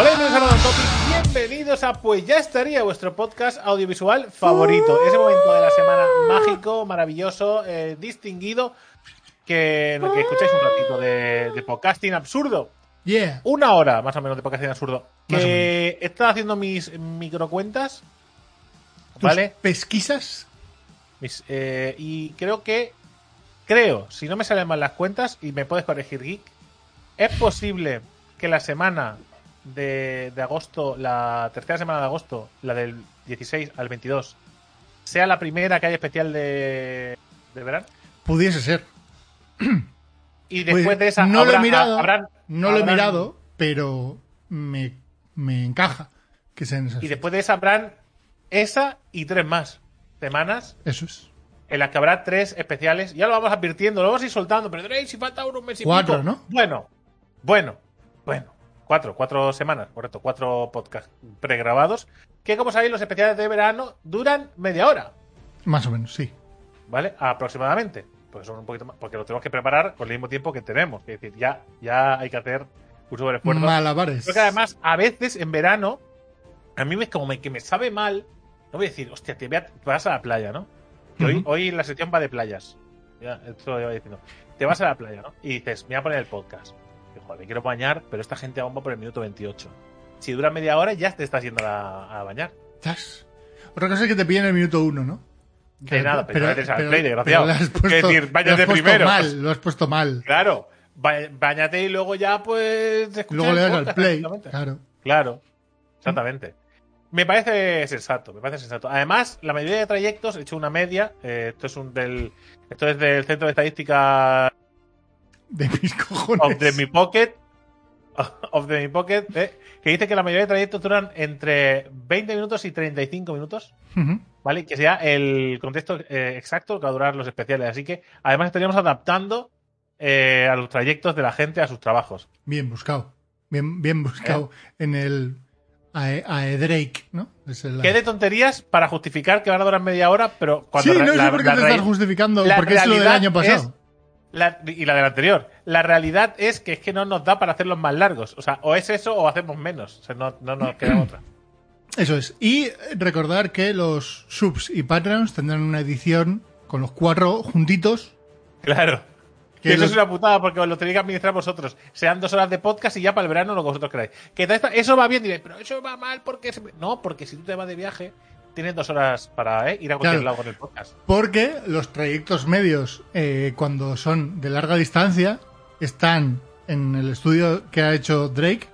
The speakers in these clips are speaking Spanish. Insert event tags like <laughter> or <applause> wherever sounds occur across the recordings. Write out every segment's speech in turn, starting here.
Hola, bienvenidos. Bienvenidos a Pues ya estaría vuestro podcast audiovisual favorito. Ese momento de la semana mágico, maravilloso, eh, distinguido, que, en el que escucháis un ratito de, de podcasting absurdo. Yeah. Una hora más o menos de podcasting absurdo. Más Que he estado haciendo mis microcuentas, ¿Tus ¿vale? pesquisas? Mis, eh, y creo que, creo, si no me salen mal las cuentas, y me puedes corregir, Geek, es posible que la semana de, de agosto, la tercera semana de agosto, la del 16 al 22, sea la primera que haya especial de, de verano. Pudiese ser. Y después Pues, de esa, no lo he habrá- mirado, habrán- no lo he mirado, pero me, me encaja que sean esas. Y después de esa habrán esa y tres más semanas. Eso es. en las que habrá tres especiales. Ya lo vamos advirtiendo, lo vamos a ir soltando. Pero si falta unos meses y Cuatro, pico. ¿no? Bueno, bueno, bueno. Cuatro, cuatro semanas, correcto. Cuatro podcasts pregrabados. Que como sabéis, los especiales de verano duran media hora, Más o menos, sí. ¿vale? Aproximadamente. Pues son un poquito más. Porque lo tenemos que preparar con el mismo tiempo que tenemos. Es decir, ya, ya hay que hacer un sobreesfuerzo. Malabares. Creo que además, a veces en verano, a mí me, como me, que me sabe mal. No voy a decir, hostia, te, voy a- te vas a la playa, ¿no? Hoy, hoy la sección va de playas. Ya, esto lo iba diciendo. Te vas a la playa, ¿no? Y dices, me voy a poner el podcast. Y, joder, me quiero bañar, pero esta gente aún va por el minuto 28. Si dura media hora, ya te estás yendo a, a bañar. Zas. Otra cosa es que te pillen el minuto uno, ¿no? De nada, pero, eres al play, pero desgraciado. has Es decir, lo has bañate primero. mal, lo has puesto mal. Claro, ba- bañate y luego ya, pues. Luego le das al play. Claro. Claro, exactamente. Me parece sensato, me parece sensato. Además, la mayoría de trayectos, he hecho una media, eh, esto es un del esto es del Centro de Estadística De mis cojones. of the Mi Pocket, <laughs> of the Mi Pocket, eh, que dice que la mayoría de trayectos duran entre 20 minutos y 35 minutos, Ujú. ¿vale? Que sea el contexto eh, exacto que va a durar los especiales. Así que, además, estaríamos adaptando eh, a los trayectos de la gente a sus trabajos. Bien buscado. Bien, bien buscado en el Ae, Ae Drake, ¿no? Es el- Qué de tonterías para justificar que van a durar media hora, pero cuando Sí, no sé por qué te estás justificando, porque es lo del año pasado. es- La- y la del anterior. La realidad es que es que no nos da para hacerlos más largos. O sea, o es eso o hacemos menos. O sea, no, no nos queda otra. <clears throat> Eso es. Y recordar que los subs y patreons tendrán una edición con los cuatro juntitos. Claro. Que eso los- es una putada porque os lo tenéis que administrar vosotros. Sean dos horas de podcast y ya para el verano lo que vosotros queráis. Que eso va bien, diréis, pero eso va mal porque... se- No, porque si tú te vas de viaje, tienes dos horas para eh, ir a cualquier Claro. lado con el podcast. Porque los trayectos medios, eh, cuando son de larga distancia, están en el estudio que ha hecho Drake,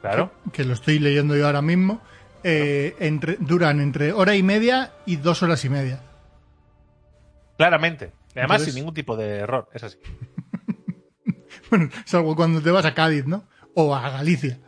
Claro. que, que lo estoy leyendo yo ahora mismo, eh, entre, duran entre hora y media y dos horas y media. Claramente. Y además Entonces- sin ningún tipo de error. Es así. <laughs> Bueno, salvo cuando te vas a Cádiz, ¿no? O a Galicia.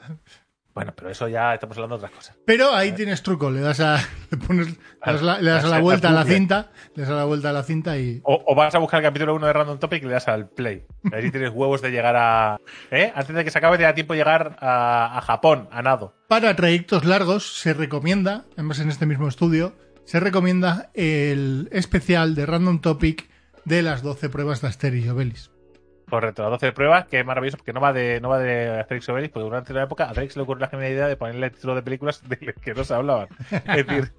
Bueno, pero eso ya estamos hablando de otras cosas. Pero ahí tienes truco, le das a, le pones, le das, la, le das a la Las- vuelta a la cinta, le das a la vuelta a la cinta y... O, o vas a buscar el capítulo 1 de Random Topic y le das al play. A ver si tienes huevos de llegar a. ¿eh? Antes de que se acabe, te da tiempo de llegar a, a Japón, a nado. Para trayectos largos se recomienda, además en este mismo estudio, se recomienda el especial de Random Topic de las 12 pruebas de Asterix y Obelix. Correcto, las 12 pruebas, que es maravilloso porque no va de, no va de Asterix Obelix, porque durante una época a Asterix le ocurrió la genial idea de ponerle títulos de películas <laughs> de las que no se hablaban. Es decir,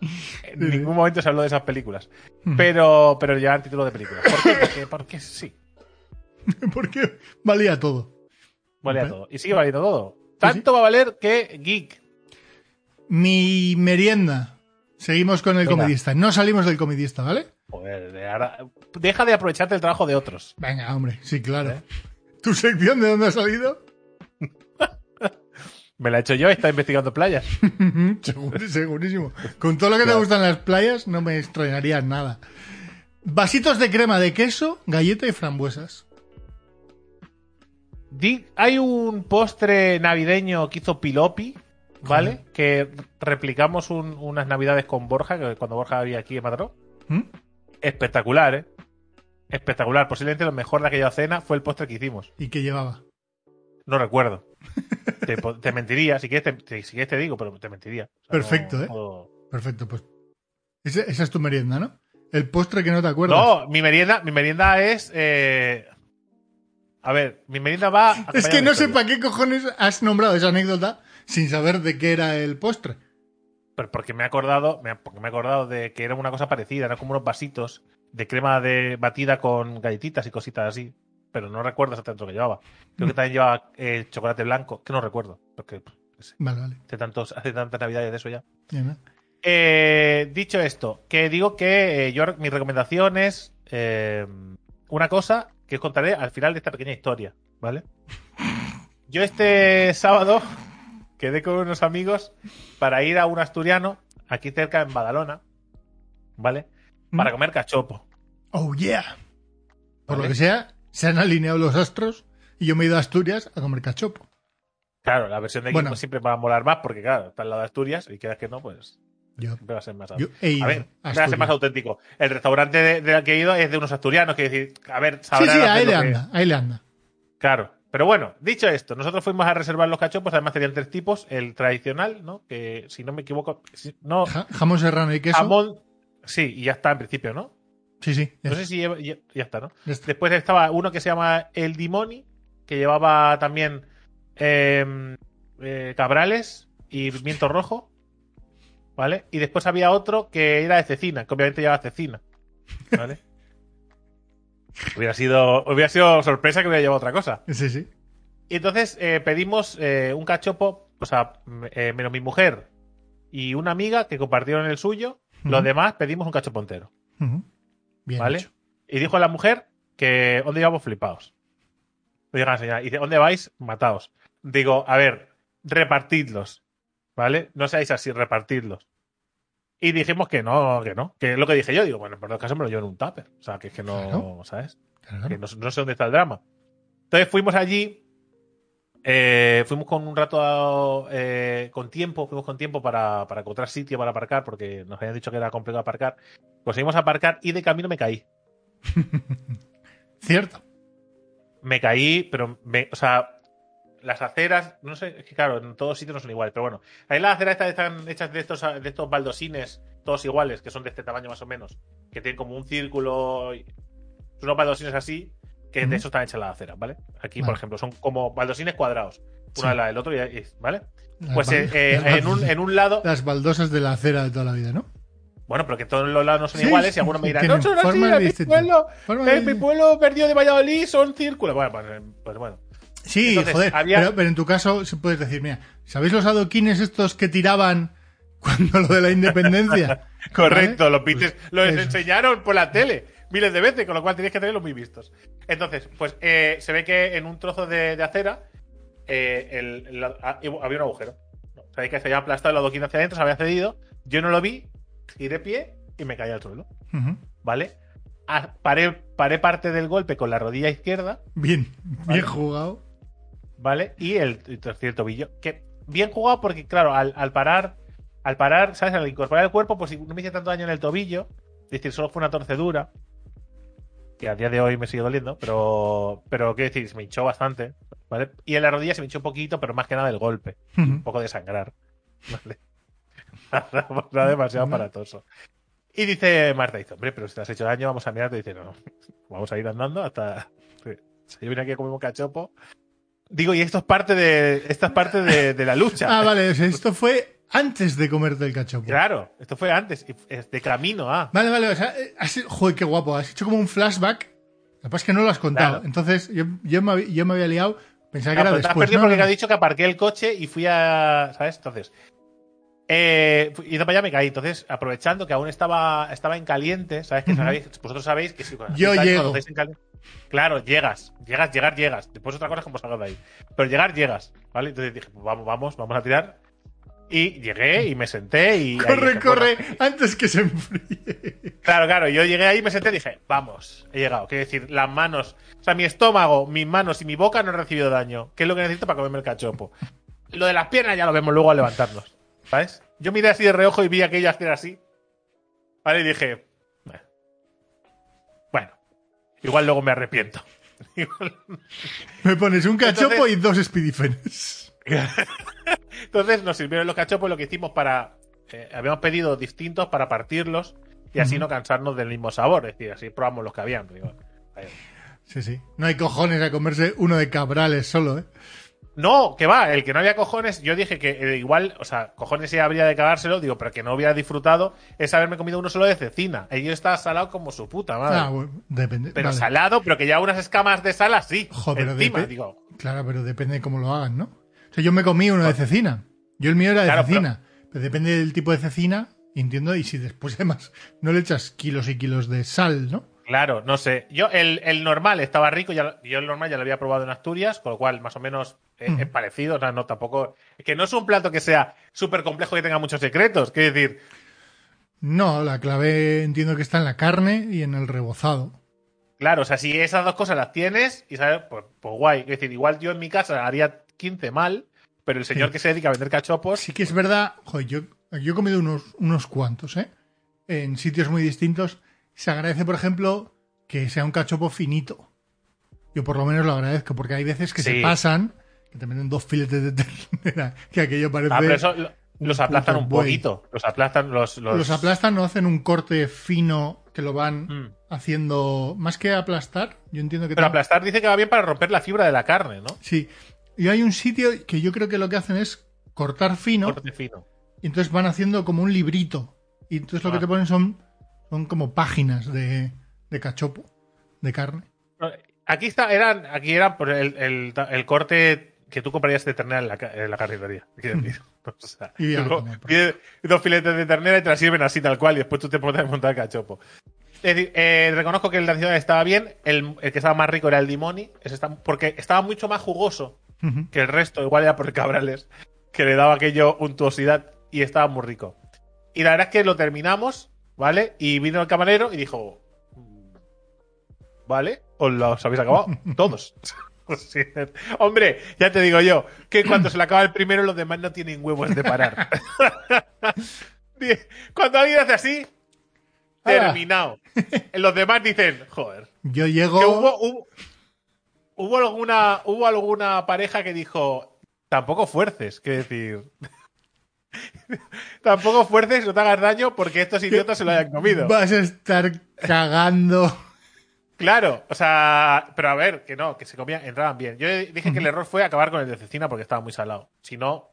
<laughs> en ningún momento se habló de esas películas. Pero, pero llevan títulos de películas. ¿Por qué? Porque, porque sí. <laughs> Porque valía todo. Vale a Ok. todo. Y sigue valiendo todo. Tanto va a valer que Geek. Mi merienda. Seguimos con el Venga. comedista. No salimos del comedista, ¿vale? Ahora- deja de aprovecharte el trabajo de otros. Venga, hombre, sí, claro. ¿Eh? ¿Tu sección de dónde ha salido? <laughs> Me la he hecho yo, está investigando playas. <laughs> Seguro- segurísimo. Con todo lo que te gustan las playas, no me extrañaría nada. Vasitos de crema de queso, galleta y frambuesas. Hay un postre navideño que hizo Pilopi, ¿vale? Que replicamos un- unas navidades con Borja, que cuando Borja había aquí en Mataró. ¿Mm? Espectacular, ¿eh? Espectacular. Posiblemente lo mejor de aquella cena fue el postre que hicimos. ¿Y qué llevaba? No recuerdo. <laughs> te, mentiría, si quieres te, te- si quieres te digo, pero te mentiría. O sea, Perfecto, no- ¿eh? no- Perfecto, pues. Esa es tu merienda, ¿no? El postre que no te acuerdas. No, mi merienda, mi merienda es. eh, A ver, mi merienda va. Es que no sé para qué cojones has nombrado esa anécdota sin saber de qué era el postre. Pero porque me he acordado, me, porque me he acordado de que era una cosa parecida, eran como unos vasitos de crema de batida con galletitas y cositas así. Pero no recuerdo exactamente lo que llevaba. Creo que también llevaba eh, chocolate blanco, que no recuerdo, porque sé, Vale, vale. hace, tantos, hace tantas navidades de eso ya. ¿no? Eh, dicho esto, que digo que eh, yo mi recomendación es eh, una cosa que os contaré al final de esta pequeña historia, ¿vale? <laughs> Yo este sábado quedé con unos amigos para ir a un asturiano aquí cerca en Badalona, ¿vale? Para ¿Mm? comer cachopo. Oh, yeah. Por lo que sea, se han alineado los astros y yo me he ido a Asturias a comer cachopo. Claro, la versión de aquí Bueno. siempre va a molar más porque, claro, está al lado de Asturias y quedas que no, pues Yo, siempre va a ser más yo he ido A ver, a va a ser más auténtico. El restaurante de- del que he ido es de unos asturianos, que decir, a ver, Sí, sabrán sí, hacer ahí le que- anda, ahí le anda. Claro. Pero bueno, dicho esto, nosotros fuimos a reservar los cachopos, además tenían tres tipos, el tradicional, ¿no? Que si no me equivoco, si- no, Ja- jamón serrano y queso. jamón, sí, y ya está en principio, ¿no? Sí, sí. No está, sé si lleva- ya, ya está, ¿no? ya está. Después estaba uno que se llama el Dimoni, que llevaba también eh, eh, cabrales y pimiento rojo, ¿vale? Y después había otro que era de cecina, que obviamente llevaba cecina, ¿vale? <laughs> hubiera sido hubiera sido sorpresa que hubiera llevado otra cosa. Sí, sí. Y entonces eh, pedimos eh, un cachopo, o sea, eh, menos mi mujer y una amiga que compartieron el suyo. Los demás pedimos un cachopo entero. Bien ¿vale? hecho. Y dijo la mujer que ¿dónde íbamos flipados? Lo llegan a enseñar. Y dice, ¿dónde vais? Mataos. Digo, a ver, repartidlos, ¿vale? No seáis así, repartidlos. Y dijimos que no, que no. Que es lo que dije yo. Digo, bueno, por el caso me lo llevo en un tupper. O sea, que es que no, Claro. ¿sabes? Claro. que no, no sé dónde está el drama. Entonces fuimos allí, eh, fuimos con un rato eh, con tiempo, fuimos con tiempo para, para encontrar sitio para aparcar, porque nos habían dicho que era complicado aparcar. Conseguimos aparcar y de camino me caí. <laughs> Cierto. Me caí, pero, me, o sea, las aceras, no sé, es que claro, en todos sitios no son iguales, pero bueno. Ahí las aceras están hechas de estos, de estos baldosines, todos iguales, que son de este tamaño más o menos, que tienen como un círculo, y- unos baldosines así, que de eso están hechas las aceras, ¿vale? Aquí, Vale. por ejemplo, son como baldosines cuadrados, uno Sí. al lado del otro, y, ¿vale? Pues eh, eh, en, un, en un lado, Las baldosas de la acera de toda la vida, ¿no? bueno, pero que todos los lados no son Sí, iguales, y algunos me dirán, no son así, mi pueblo, en mi pueblo perdido de Valladolid son círculos. Bueno, pues, eh, pues bueno. Sí, Entonces, joder. había- Pero, pero en tu caso se puedes decir, mira, ¿sabéis los adoquines estos que tiraban <laughs> cuando lo de la independencia? <laughs> Correcto, ¿Vale? los pites, Pues los eso. enseñaron por la tele miles de veces, con lo cual tenéis que tenerlos muy vistos. Entonces, pues eh, se ve que en un trozo de, de acera eh, el- el- ah, había un agujero. Sabéis que se había aplastado el adoquín hacia adentro, se había cedido. Yo no lo vi, giré pie y me caí al suelo. ¿Vale? Ah, paré, paré parte del golpe con la rodilla izquierda, Bien, Vale. bien jugado. ¿Vale? Y el, el tercer tobillo. Que bien jugado porque, claro, al, al parar, al parar, ¿sabes? Al incorporar el cuerpo, pues no me hice tanto daño en el tobillo. Es decir, solo fue una torcedura. Que a día de hoy me sigue doliendo, pero, pero quiero decir, se me hinchó bastante, ¿vale? Y en la rodilla se me hinchó un poquito, pero más que nada el golpe. Un poco de sangrar, ¿vale? <laughs> Nada, nada demasiado aparatoso. Y dice Marta, dice, hombre, pero si te has hecho daño, vamos a mirarte. Dice, no, vamos a ir andando hasta... <laughs> Sea, yo vine aquí a comer un cachopo. Digo, y esto es parte de, esto es parte de, de la lucha. Ah, vale, o sea, esto fue antes de comerte el cachopo. Claro, esto fue antes, y es de camino a. Vale, vale, o sea, has, joder, qué guapo. Has hecho como un flashback. Lo que pasa es que no lo has contado. Claro. Entonces, yo, yo, me, había- yo me había liado. Pensaba que era pero te has después. perdido No, porque no, ha no. dicho que aparqué el coche y fui a. ¿Sabes? Entonces. Eh, fui- ido para allá me caí. Entonces, aprovechando que aún estaba, estaba en caliente, ¿sabes? Que Ujú. sabéis- vosotros sabéis que si Yo llego. en cali- Claro, llegas, llegas, llegar, llegas. Después otra cosa es cómo salgas de ahí. Pero llegar, llegas, ¿vale? Entonces dije, pues vamos, vamos, vamos a tirar. Y llegué y me senté y. Corre, dije, corre, bueno, antes que se enfríe. Claro, claro, yo llegué ahí, me senté y dije, vamos, he llegado. Quiero decir, las manos, o sea, mi estómago, mis manos y mi boca no han recibido daño. ¿Qué es lo que necesito para comerme el cachopo? Lo de las piernas ya lo vemos luego al levantarnos, ¿sabes? Yo miré así de reojo y vi aquello hacer así. ¿Vale? Y dije, igual luego me arrepiento. <laughs> Me pones un cachopo Entonces- y dos speedifenes. <laughs> Entonces nos sirvieron los cachopos, lo que hicimos para... eh, habíamos pedido distintos para partirlos y así no cansarnos del mismo sabor. Es decir, así probamos los que habían. Digo. Sí, sí. No hay cojones a comerse uno de cabrales solo, ¿eh? No, que va, el que no había cojones, yo dije que eh, igual, o sea, cojones sí habría de cagárselo, digo, pero que no hubiera disfrutado es haberme comido uno solo de cecina. Y yo estaba salado como su puta madre. Ah, bueno, depende. pero vale. salado, pero que ya unas escamas de sal así. Joder, pero encima, digo. Claro, pero depende de cómo lo hagan, ¿no? O sea, yo me comí uno de cecina. Yo el mío era de Claro, cecina. Pero... depende del tipo de cecina, entiendo, y si después <laughs> además no le echas kilos y kilos de sal, ¿no? Claro, no sé. Yo, el, el normal estaba rico, ya, yo el normal ya lo había probado en Asturias, con lo cual más o menos es parecido, o sea, no tampoco. Es que no es un plato que sea súper complejo y tenga muchos secretos. Quiero decir, No, la clave entiendo que está en la carne y en el rebozado. claro, o sea, si esas dos cosas las tienes, y sabes, pues, pues guay. Es decir, igual yo en mi casa haría 15 mal, pero el señor Sí. que se dedica a vender cachopos, Sí que es verdad, joder, yo, yo he comido unos, unos cuantos, ¿eh? En sitios muy distintos. Se agradece, por ejemplo, que sea un cachopo finito. Yo por lo menos lo agradezco, porque hay veces que Sí. se pasan, que te meten dos filetes de ternera, <laughs> que aquello parece... Ah, pero eso los aplastan un poquito. Los aplastan los. Los, Los aplastan o hacen un corte fino que lo van Mm. haciendo... Más que aplastar, yo entiendo que... Pero aplastar dice que va bien para romper la fibra de la carne, ¿no? Sí. Y hay un sitio que yo creo que lo que hacen es cortar fino Corte fino. y entonces van haciendo como un librito. Y entonces lo Ah. que te ponen son, son como páginas de, de cachopo, de carne. Aquí está, eran, aquí era por el, el, el corte que tú comprarías de ternera en la, en la carnicería. <laughs> quiero decir. <laughs> O sea, pides dos filetes de ternera y te la sirven así tal cual y después tú te pones a montar cachopo. Es decir, eh, reconozco que el de la ciudad estaba bien, el, el que estaba más rico era el dimoni, porque estaba mucho más jugoso Ujú. que el resto, igual era por el cabrales, que le daba aquello untuosidad y estaba muy rico. Y la verdad es que lo terminamos, ¿vale? Y vino el camarero y dijo, "Mm, ¿vale? ¿Os los habéis acabado? <laughs> Todos. Hombre, ya te digo yo, que cuando se le acaba el primero, los demás no tienen huevos de parar. <laughs> cuando alguien hace así, Ala. terminado. Los demás dicen, joder, Yo que llego... hubo, hubo, hubo alguna, hubo alguna pareja que dijo, tampoco fuerces, que decir. <laughs> tampoco fuerces, no te hagas daño porque estos idiotas se lo hayan comido. Vas a estar cagando. Claro, o sea, pero a ver, que no, que se comían, entraban bien. Yo dije que el error fue acabar con el de cecina porque estaba muy salado. Si no,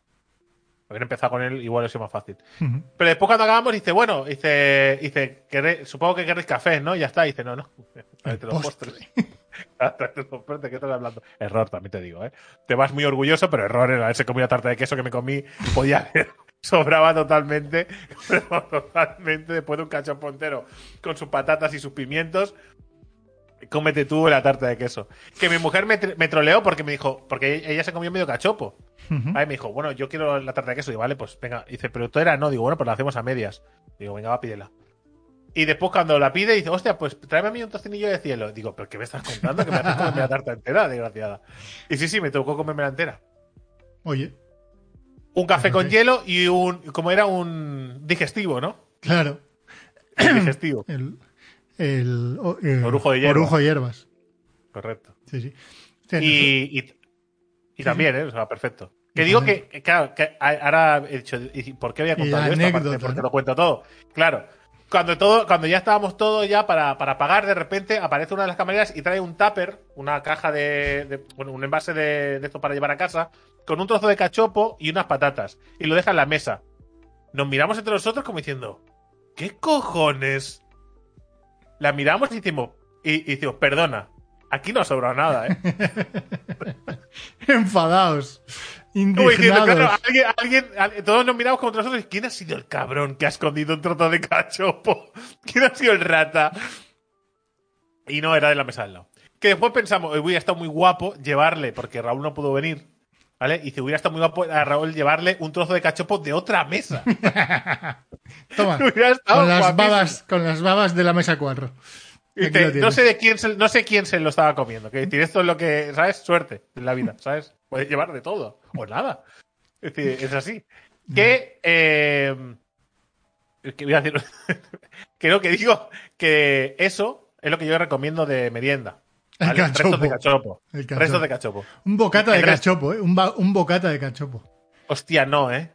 haber empezado con él igual es más fácil. Pero después cuando acabamos dice, bueno, dice, dice, "Querré- supongo que queréis café, ¿no? Y ya está, dice, no, no. <laughs> Tráete los postre. postres. <laughs> Tráete los postres, ¿qué estás hablando? Error, también te digo, ¿eh? Te vas muy orgulloso, pero error en haberse comido la tarta de queso que me comí. Podía haber, <laughs> sobraba totalmente, pero totalmente después de un cachopo entero con sus patatas y sus pimientos. Cómete tú la tarta de queso. Que mi mujer me, tr- me troleó porque me dijo, porque ella se comió medio cachopo. Ahí me dijo, bueno, yo quiero la tarta de queso. Y vale, pues venga. Dice, pero tú era no. Digo, bueno, pues la hacemos a medias. Digo, venga, va, pídela. Y después cuando la pide, dice, hostia, pues tráeme a mí un tocinillo de cielo. Digo, ¿pero qué me estás contando? Que me haces comerme la tarta entera, desgraciada. Y sí, sí, me tocó comerme la entera. Oye, Un café con Fíjate. hielo y un, como era un digestivo, ¿no? claro. Digestivo, El, el, el Orujo de hierbas. orujo de hierbas. correcto. Sí, sí. Y, y, y también, ¿eh? O sea, perfecto. Que digo que, claro, que ahora he dicho, ¿y ¿por qué voy a contar esto? Porque ¿no? lo cuento todo. Claro. Cuando todo, cuando ya estábamos todos ya para, para pagar, de repente aparece una de las camareras y trae un tupper, una caja de, de- bueno, un envase de, de esto para llevar a casa, con un trozo de cachopo y unas patatas. Y lo deja en la mesa. Nos miramos entre nosotros como diciendo, ¿qué cojones? La miramos y decimos, y, y decimos, perdona, aquí no ha sobrado nada, ¿eh? <laughs> Enfadados. Indignados. claro, alguien, alguien, al- todos nos miramos como entre nosotros. ¿Quién ha sido el cabrón que ha escondido un trozo de cachopo? <laughs> ¿Quién ha sido el rata? Y no, era de la mesa al lado. Que después pensamos, "Uy, hubiera estado muy guapo llevarle, porque Raúl no pudo venir, ¿vale? Y se hubiera estado muy guapo a Raúl llevarle un trozo de cachopo de otra mesa. <laughs> Toma. <laughs> Con las, guapísimo. babas, con las babas de la mesa 4. Y Aquí dice, lo tienes. no sé de quién se, no sé quién se lo estaba comiendo. Que decir, esto es lo que, ¿sabes? Suerte en la vida, ¿sabes? Puedes llevar de todo. O nada. Es decir, es así. Que, eh, que voy a decir, <laughs> creo que digo que eso es lo que yo recomiendo de merienda. El ¿vale? cachopo. Restos de cachopo. El cachopo. Restos de cachopo. Un bocata El de resto- cachopo, ¿eh? Un, un bocata de cachopo. Hostia, no, ¿eh?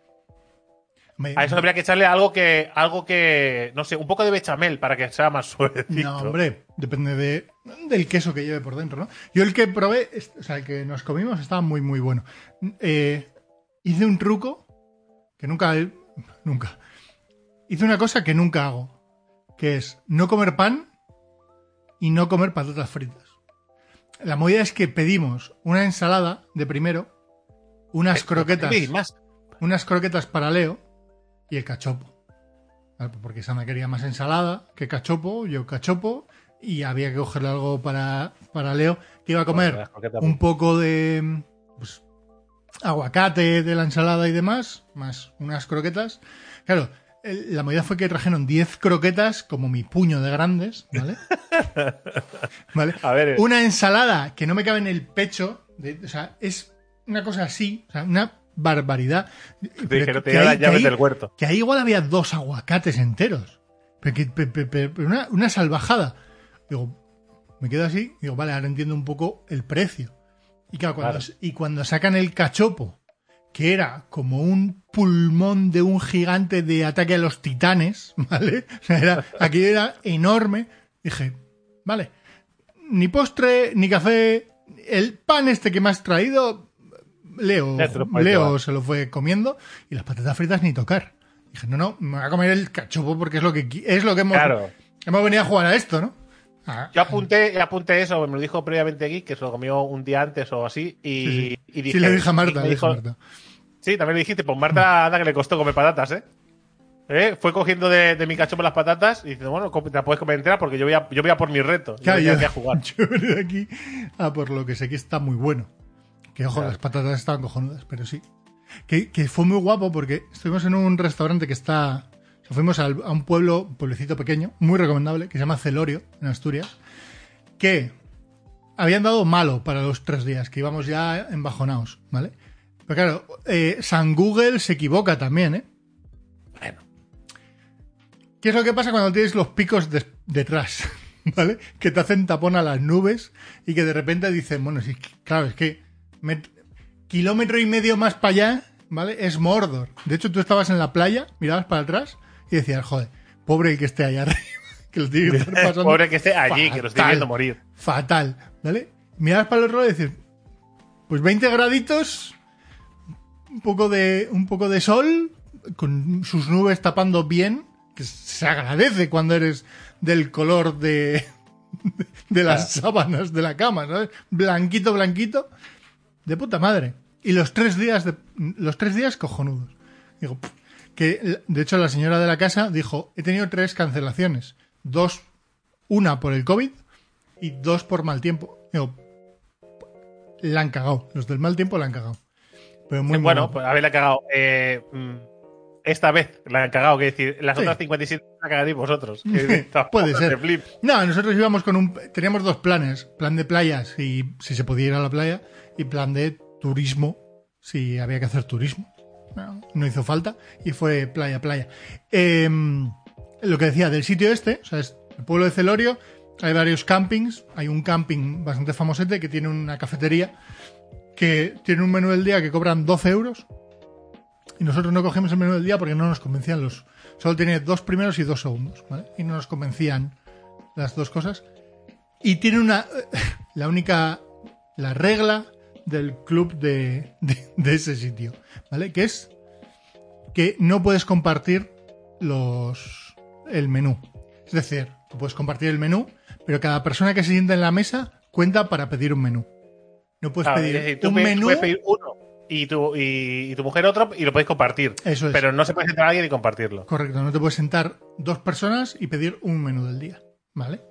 Me- A eso habría que echarle algo que, algo que, no sé, un poco de bechamel para que sea más <laughs> suavecito. No, hombre, depende de, del queso que lleve por dentro, ¿no? Yo el que probé, o sea, el que nos comimos estaba muy, muy bueno. Eh, hice un truco que nunca, nunca. Hice una cosa que nunca hago, que es no comer pan y no comer patatas fritas. La movida es que pedimos una ensalada de primero, unas croquetas, unas croquetas para Leo y el cachopo. Pues Porque Sana quería más ensalada que cachopo, yo cachopo, y había que cogerle algo para, para Leo, que iba a comer un poco de pues, aguacate de la ensalada y demás, más unas croquetas. Claro, la movida fue que trajeron 10 croquetas, como mi puño de grandes, ¿vale? <laughs> ¿Vale? A ver, eh. Una ensalada que no me cabe en el pecho, de- o sea, es una cosa así, o sea, una barbaridad. dijeron, que las ahí- que llaves ahí- del huerto. que ahí igual había dos aguacates enteros. Pero, que- pe- pe- pe- pero una, una salvajada. Digo, me quedo así, digo, vale, ahora entiendo un poco el precio. Y claro, cuando, Claro. y cuando sacan el cachopo, que era como un pulmón de un gigante de ataque a los titanes, <laughs> ¿vale? O sea, era, aquello era enorme. Dije, vale, ni postre, ni café, el pan este que me has traído, Leo, Leo se lo fue comiendo y las patatas fritas ni tocar. Dije, no, no, me voy a comer el cachopo porque es lo que, es lo que hemos, Claro. hemos venido a jugar a esto, ¿no? Ah, Yo apunté, apunté eso, me lo dijo previamente Geek, que se lo comió un día antes o así, y, sí, sí. y dije... Sí, le dije a Marta, a dijo- Marta. Sí, también le dijiste, pues Marta, anda que le costó comer patatas, ¿eh? ¿Eh? Fue cogiendo de, de mi cachopo las patatas y dice, bueno, te la puedes comer entera porque yo voy a, yo voy a por mi reto. Yo Claro, yo, aquí a jugar. <laughs> yo aquí a por lo que sé que está muy bueno. Que ojo, Claro. las patatas estaban cojonudas, pero sí. Que, que fue muy guapo porque estuvimos en un restaurante que está. o sea, fuimos a un pueblo, un pueblecito pequeño, muy recomendable, que se llama Celorio, en Asturias. Que habían dado malo para los tres días, que íbamos ya embajonados, ¿vale? Pero claro, eh, San Google se equivoca también, ¿eh? Bueno, ¿Qué es lo que pasa cuando tienes los picos detrás? <laughs> ¿Vale? Que te hacen tapón a las nubes y que de repente dicen, bueno, sí, claro, es que kilómetro y medio más para allá, ¿vale? Es Mordor. De hecho, tú estabas en la playa, mirabas para atrás y decías, joder, pobre el que esté allá <laughs> arriba, que lo tiene que estar pasando. pobre que esté allí, que lo estoy viendo morir. Fatal, ¿vale? Mirabas para el otro lado y dices, pues 20 graditos, un poco de, un poco de sol, con sus nubes tapando bien, que se agradece cuando eres del color de, <laughs> de las sábanas de la cama, ¿sabes? Blanquito, blanquito, de puta madre. Y los tres días, de, los tres días cojonudos. Digo, pff, que de hecho la señora de la casa dijo, he tenido tres cancelaciones, dos, una por el COVID y dos por mal tiempo. Digo, la han cagado, los del mal tiempo la han cagado. Pero muy, muy bueno, guapo. pues haberla cagado. Eh, mm, esta vez la han cagado, que decir, las Sí. otras 57 la cagaréis vosotros. <laughs> Puede de ser. flip. No, nosotros íbamos con un. Teníamos dos planes: plan de playa, si, si se podía ir a la playa, y plan de turismo, si había que hacer turismo. No, no hizo falta, y fue playa, playa. Em, lo que decía del sitio este, o sea, es el pueblo de Celorio, hay varios campings. Hay un camping bastante famosete que tiene una cafetería que tiene un menú del día que cobran 12 euros. Y nosotros no cogemos el menú del día porque no nos convencían los. Solo tiene dos primeros y dos segundos, ¿vale? Y no nos convencían las dos cosas. Y tiene una. <laughs> La única. La regla del club de, de, de ese sitio, ¿vale? Que es que no puedes compartir los. el menú. Es decir, tú puedes compartir el menú, pero cada persona que se sienta en la mesa cuenta para pedir un menú. No puedes Claro, pedir decir, un menú. puedes pedir uno y tu, y, y tu mujer otro y lo podéis compartir. Eso es. Pero no se puede sentar a alguien y compartirlo. Correcto, no te puedes sentar dos personas y pedir un menú del día, ¿vale?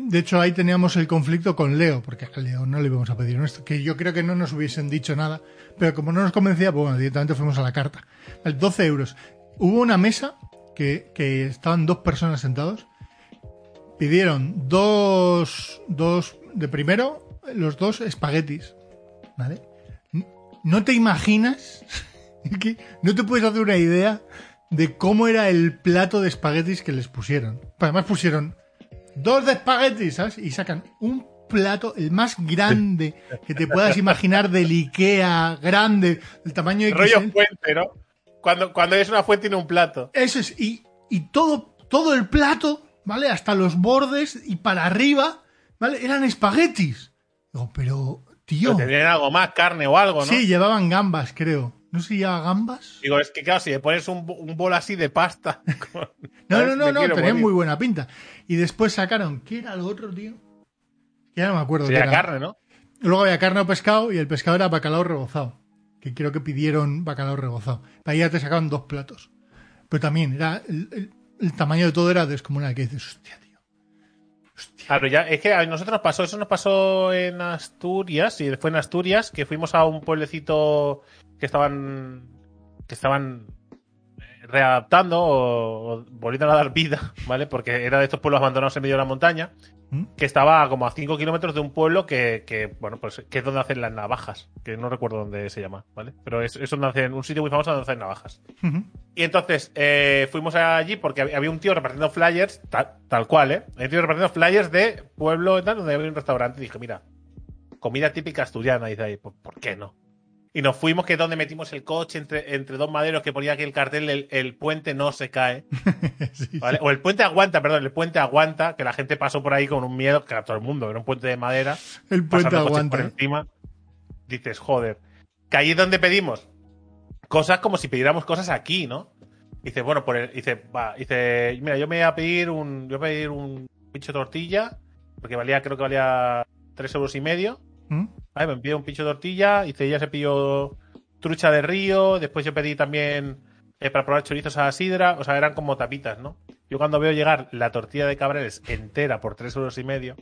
De hecho, ahí teníamos el conflicto con Leo, porque a Leo no le íbamos a pedir esto, que yo creo que no nos hubiesen dicho nada, pero como no nos convencía, pues bueno, directamente fuimos a la carta. El 12 euros. Hubo una mesa que, que estaban dos personas sentados, pidieron dos, dos, de primero, los dos espaguetis, ¿vale? No te imaginas, <laughs> que no te puedes hacer una idea de cómo era el plato de espaguetis que les pusieron. Además pusieron dos de espaguetis, ¿sabes? Y sacan un plato, el más grande que te puedas imaginar del Ikea, grande, el tamaño Rollo XL. puente, ¿no? cuando, cuando es una fuente y no un plato. Eso es, y, y todo, todo el plato, ¿vale? Hasta los bordes y para arriba, ¿vale? Eran espaguetis. Digo, pero, tío. Tendrían algo más, carne o algo, ¿no? Sí, llevaban gambas, creo. No sé si llevaba gambas. Digo, es que claro, si le pones un, un bol así de pasta. <laughs> con- No, no, no, no, tenía morir. muy buena pinta. Y después sacaron, ¿qué era lo otro, tío? Ya no me acuerdo. qué Sería era. carne, ¿no? Luego había carne o pescado y el pescado era bacalao rebozado. Que creo que pidieron bacalao rebozado. Para ahí ya te sacaban dos platos. Pero también era el, el- el tamaño de todo era descomunal. Que dices, hostia, Claro, ya, es que a nosotros nos pasó, eso nos pasó en Asturias, y fue en Asturias, que fuimos a un pueblecito que estaban, que estaban readaptando o, o volviendo a dar vida, ¿vale? Porque era de estos pueblos abandonados en medio de la montaña, ¿Mm? que estaba como a 5 kilómetros de un pueblo que, que, bueno, pues que es donde hacen las navajas, que no recuerdo dónde se llama, ¿vale? Pero es, es donde hacen, un sitio muy famoso donde hacen navajas. Y entonces eh, fuimos allí porque había un tío repartiendo flyers, tal, tal cual, ¿eh? Había un tío repartiendo flyers de pueblo y tal, donde había un restaurante. Y dije, mira, comida típica asturiana. Y dice ahí, "Pues, ¿por qué no? Y nos fuimos, que es donde metimos el coche entre, entre dos maderos que ponía aquí el cartel, el, el puente no se cae. <laughs> Sí, ¿vale? O el puente aguanta, perdón, el puente aguanta, que la gente pasó por ahí con un miedo, que a todo el mundo, era un puente de madera. El puente aguanta. por ¿eh? encima. Dices, joder. Que ahí es donde pedimos cosas como si pidiéramos cosas aquí, ¿no? Dice, bueno, por el, dice, va, dice, mira, yo me voy a pedir un, yo voy a pedir un pincho tortilla, porque valía, creo que valía tres euros y medio. ¿Mm? Vale, me pidió un pincho de tortilla, dice, ella se pidió trucha de río, después yo pedí también eh, para probar chorizos a la sidra, o sea, eran como tapitas, ¿no? Yo cuando veo llegar la tortilla de cabreles entera por tres euros y medio,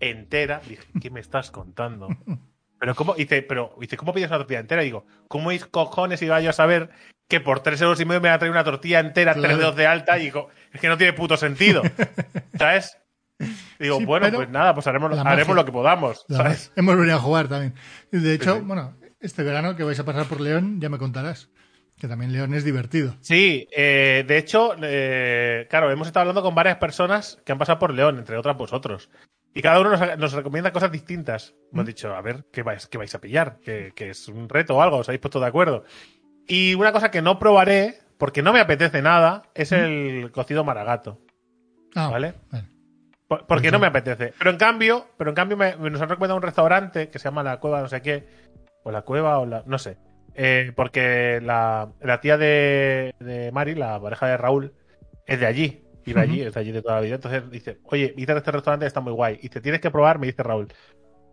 entera, dije, ¿qué me estás contando? <laughs> Pero cómo, dice, pero, dice, ¿cómo pides una tortilla entera? Y digo, ¿cómo mis cojones iba yo a saber que por tres euros y medio me va a traer una tortilla entera, Claro. tres dedos de alta? Y digo, es que no tiene puto sentido. <laughs> ¿Sabes? Digo, Sí, bueno, pues nada, pues haremos, haremos lo que podamos. ¿sabes? Hemos venido a jugar también. De hecho, Sí, sí. bueno, este verano que vais a pasar por León, ya me contarás. Que también León es divertido. Sí, eh, de hecho, eh, claro, hemos estado hablando con varias personas que han pasado por León, entre otras vosotros. Y cada uno nos, nos recomienda cosas distintas. Hemos dicho, a ver, ¿qué vais, qué vais a pillar? Que, que es un reto o algo, os habéis puesto de acuerdo. Y una cosa que no probaré, porque no me apetece nada, es el cocido maragato, Ah, ¿vale? vale. Por- Porque no me apetece. Pero en cambio, pero en cambio me, nos han recomendado un restaurante que se llama La Cueva, no sé qué. O La Cueva, o la. No sé. Eh, porque la, la tía de, de Mari, la pareja de Raúl, es de allí. Vive allí, Ujú. es de allí de toda la vida. Entonces dice, oye, visita este restaurante está muy guay. Y te tienes que probar, me dice Raúl,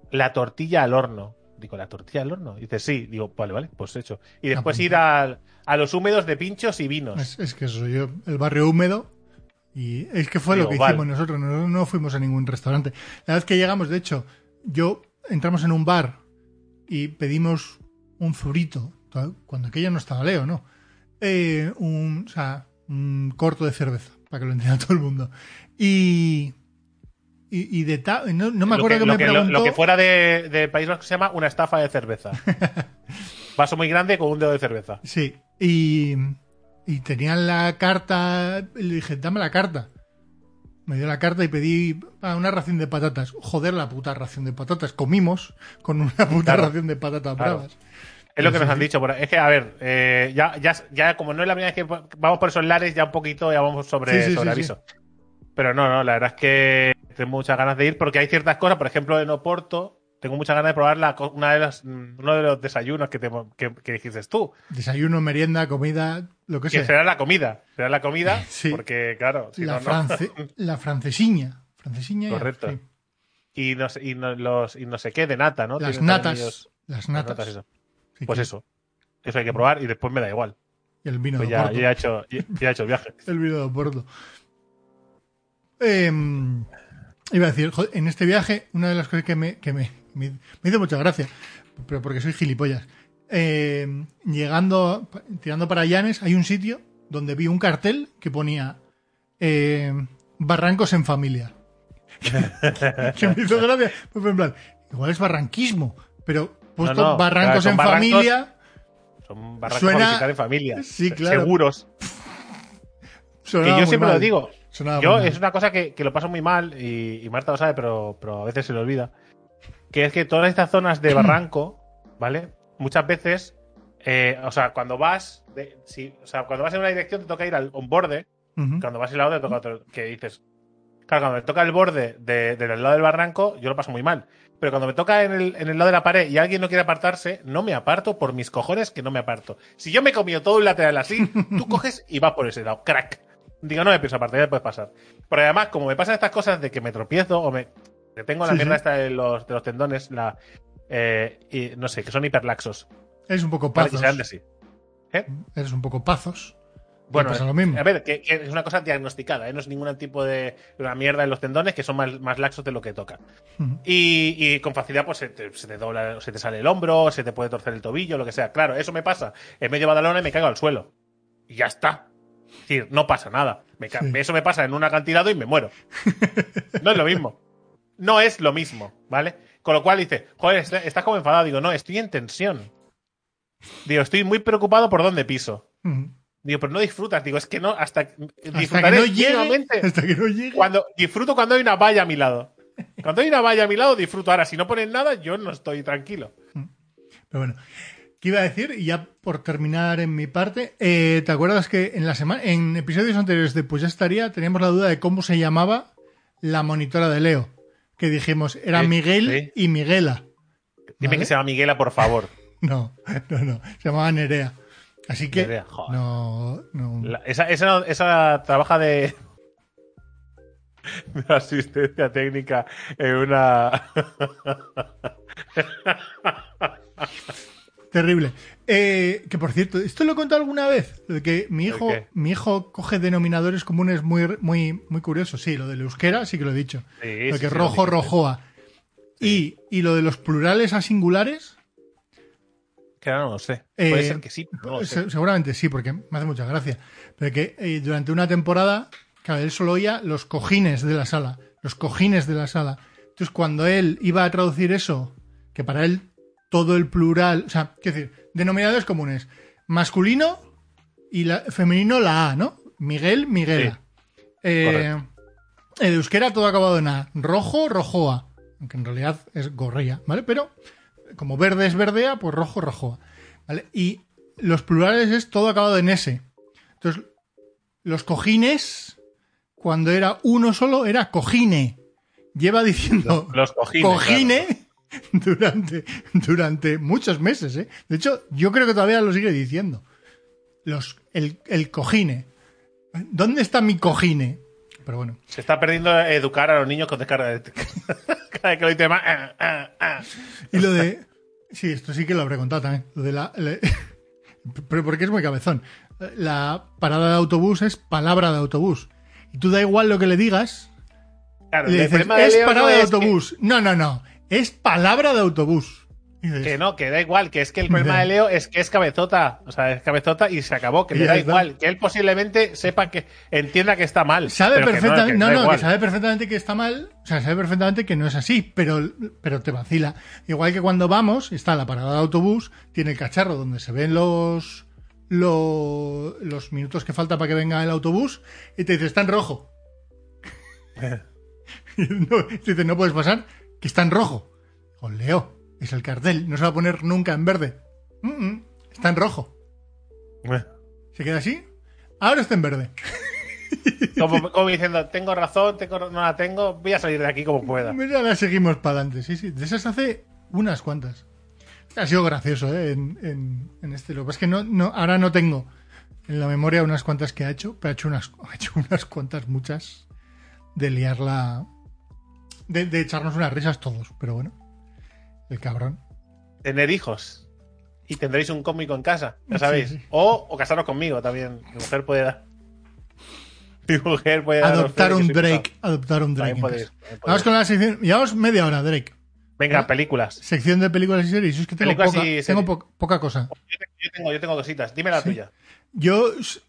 la tortilla al horno. Digo, ¿la tortilla al horno? dice, sí. Digo, vale, vale, pues hecho. Y después Apunta. ir al- a los húmedos de pinchos y vinos. Es, es que eso yo, el barrio húmedo. Y es que fue lo que vale. hicimos nosotros. No, no fuimos a ningún restaurante. La vez que llegamos, de hecho, yo entramos en un bar y pedimos un zurito. Cuando aquello no estaba Leo, ¿no? Eh, un, o sea, un corto de cerveza, para que lo entienda <laughs> todo el mundo. Y. Y, y de ta- no, no me Lo acuerdo que, me lo- preguntó. lo que fuera de, de País Vasco se llama una estafa de cerveza. <laughs> Vaso muy grande con un dedo de cerveza. Sí, y, y tenían la carta. y Le dije, dame la carta. Me dio la carta y pedí ah, una ración de patatas. Joder, la puta ración de patatas. Comimos con una puta Claro, ración de patatas claro. bravas. Es lo que nos han dicho. Es que, a ver, eh, ya, ya, ya como no es la primera vez que vamos por esos lares, ya un poquito ya vamos sobre, Sí, sí, sobre sí, aviso. Pero no, no, la verdad es que tengo muchas ganas de ir porque hay ciertas cosas, por ejemplo, en Oporto, tengo muchas ganas de probar la, co- una de las, uno de los desayunos que, te, que, que dijiste tú. Desayuno, merienda, comida, lo que Que sea. será la comida. Será la comida, <laughs> Sí. porque, claro, si la, no, no. france- <laughs> la francesiña. Francesiña. Correcto. sí. Y no, sé- y, no, los, y no sé qué, de nata, ¿no? Las natas. ellos- Las las natas. eso. Pues eso. Eso hay que probar y después me da igual. Y el vino Pues de ya, Oporto. ya, he hecho, ya, ya he hecho el viaje. <laughs> El vino de Oporto. Em, iba a decir, en este viaje, una de las cosas que me, que me, me, me hizo mucha gracia, pero porque soy gilipollas. Em, llegando, tirando para Llanes, hay un sitio donde vi un cartel que ponía em, Barrancos en familia. <laughs> que me hizo gracia. Pues en plan, igual es barranquismo, pero puesto No, no, Barrancos claro, en barrancos familia, Son barrancos Suena- en familia. Sí, claro. Seguros. Que yo siempre mal. lo digo. Sonaba Yo es una cosa que, que lo paso muy mal y, y Marta lo sabe, pero, pero a veces se le olvida. Que es que todas estas zonas de <clears throat> barranco, ¿vale? Muchas veces eh, o sea, cuando vas, de- si, o sea, cuando vas en una dirección te toca ir al un borde, cuando vas en la otra te toca otro, que dices, claro, cuando me toca el borde de- del lado del barranco, yo lo paso muy mal. Pero cuando me toca en el, en el lado de la pared y alguien no quiere apartarse, no me aparto por mis cojones que no me aparto. Si yo me he comido todo un lateral así, <laughs> tú coges y vas por ese lado, crack. Digo, no me pienso apartar, ya puedes pasar. Pero además, como me pasan estas cosas de que me tropiezo o me. Tengo la Sí, mierda sí. esta de los, de los tendones, la. eh, y no sé, que son hiperlaxos. Eres un poco Vale, pazos. sí. ¿Eh? Eres un poco pazos. Bueno, pasa lo mismo. a ver, que, que es una cosa diagnosticada, ¿eh? no es ningún tipo de una mierda en los tendones que son más, más laxos de lo que tocan. Ujú. Y, y con facilidad pues se te, se te dobla, se te sale el hombro, se te puede torcer el tobillo, lo que sea. Claro, eso me pasa en medio de Badalona y me caigo al suelo. Y ya está. Es decir, no pasa nada. Me ca- Sí. Eso me pasa en un acantilado y me muero. <laughs> No es lo mismo. No es lo mismo, ¿vale? Con lo cual dice, joder, est- estás como enfadado. Digo, no, estoy en tensión. Digo, estoy muy preocupado por dónde piso. Digo, pero no disfrutas. Digo, es que no, hasta, Hasta que disfrutaré no llegue. plenamente Hasta que no llegue. cuando disfruto cuando hay una valla a mi lado. Cuando hay una valla a mi lado, disfruto. Ahora, si no ponen nada, yo no estoy tranquilo. Pero bueno, ¿qué iba a decir? Y ya por terminar en mi parte, eh, ¿te acuerdas que en la semana, en episodios anteriores de Pues ya estaría, teníamos la duda de cómo se llamaba la monitora de Leo? Que dijimos, era Miguel y Miguela. Dime ¿Vale? que se llama Miguela, por favor. <laughs> No, no, no, se llamaba Nerea. Así que Nerea, joder. no, no. La- esa, esa, esa trabaja de, <laughs> de asistencia técnica en una. <laughs> Terrible. Eh, que por cierto, esto lo he contado alguna vez. Lo de que mi hijo, mi hijo coge denominadores comunes muy, muy, muy curiosos. Sí, lo del euskera sí que lo he dicho. Sí, lo que sí, rojo, rojoa. Y, y lo de los plurales a singulares, Que ahora no lo sé. Eh, Puede ser que sí, pero no lo sé. se- seguramente sí, porque me hace mucha gracia. Pero que eh, durante una temporada, claro, él solo oía los cojines de la sala. Los cojines de la sala. Entonces, cuando él iba a traducir eso, que para él todo el plural, o sea, quiero decir, denominadores comunes. Masculino y la, femenino la A, ¿no? Miguel, Miguela. Eh, el euskera todo acabado en A. Rojo, rojoa. Aunque en realidad es gorría, ¿vale? Pero como verde es verdea, pues rojo, rojoa. ¿Vale? Y los plurales es todo acabado en S. Entonces, los cojines, cuando era uno solo, era cojine. Lleva diciendo Los cojines. cojine <laughs> durante, durante muchos meses, ¿eh? De hecho, yo creo que todavía lo sigue diciendo. Los, el, el cojine. ¿Dónde está mi cojine? Pero bueno. Se está perdiendo educar a los niños con descarga de. <laughs> Cada vez que lo dice más. ah, ah, ah. Y lo de. Sí, esto sí que lo habré contado también. Lo de la. la- <laughs> Pero porque es muy cabezón. La parada de autobús es palabra de autobús. Y tú da igual lo que le digas. Claro, Le dices, es parada no de que- autobús. No, no, no. Es palabra de autobús. Que no, que da igual, que es que el problema de Leo es que es cabezota. O sea, es cabezota y se acabó, que le da igual. Que él posiblemente sepa que entienda que está mal. Sabe que perfectamente, que no, da no, que sabe perfectamente que está mal, o sea, sabe perfectamente que no es así, pero, pero te vacila. Igual que cuando vamos, está la parada de autobús, tiene el cacharro donde se ven los, los, los minutos que falta para que venga el autobús, y te dice, está en rojo. <laughs> <laughs> No, te dice, no puedes pasar, que está en rojo. Leo, es el cartel, no se va a poner nunca en verde. Mm, mm, está en rojo. Se queda así, ahora está en verde. <laughs> Como, como diciendo, tengo razón, tengo, no la tengo, voy a salir de aquí como pueda. Mira, la seguimos para adelante. Sí, sí. De esas hace unas cuantas. Ha sido gracioso, ¿eh? En, en, en este. Lo que pasa es que no, no, ahora no tengo en la memoria unas cuantas que ha hecho, pero ha hecho unas, <laughs> ha hecho unas cuantas, muchas, de liarla. De, de echarnos unas risas todos, pero bueno. El cabrón. Tener hijos. Y tendréis un cómico en casa, ya sabéis. sí. O, o casaros conmigo también. Mi mujer puede dar. <laughs> Mi mujer puede dar. Adoptar un Drake. Adoptar un Drake. Podéis. Vamos con la sección. Llevamos media hora, Drake. Venga, ¿Eh? películas. Sección de películas y series. Yo es que tengo, Películas poca, y tengo series. po- poca cosa. Yo te- yo tengo, yo tengo cositas. Dime la Sí. tuya. Yo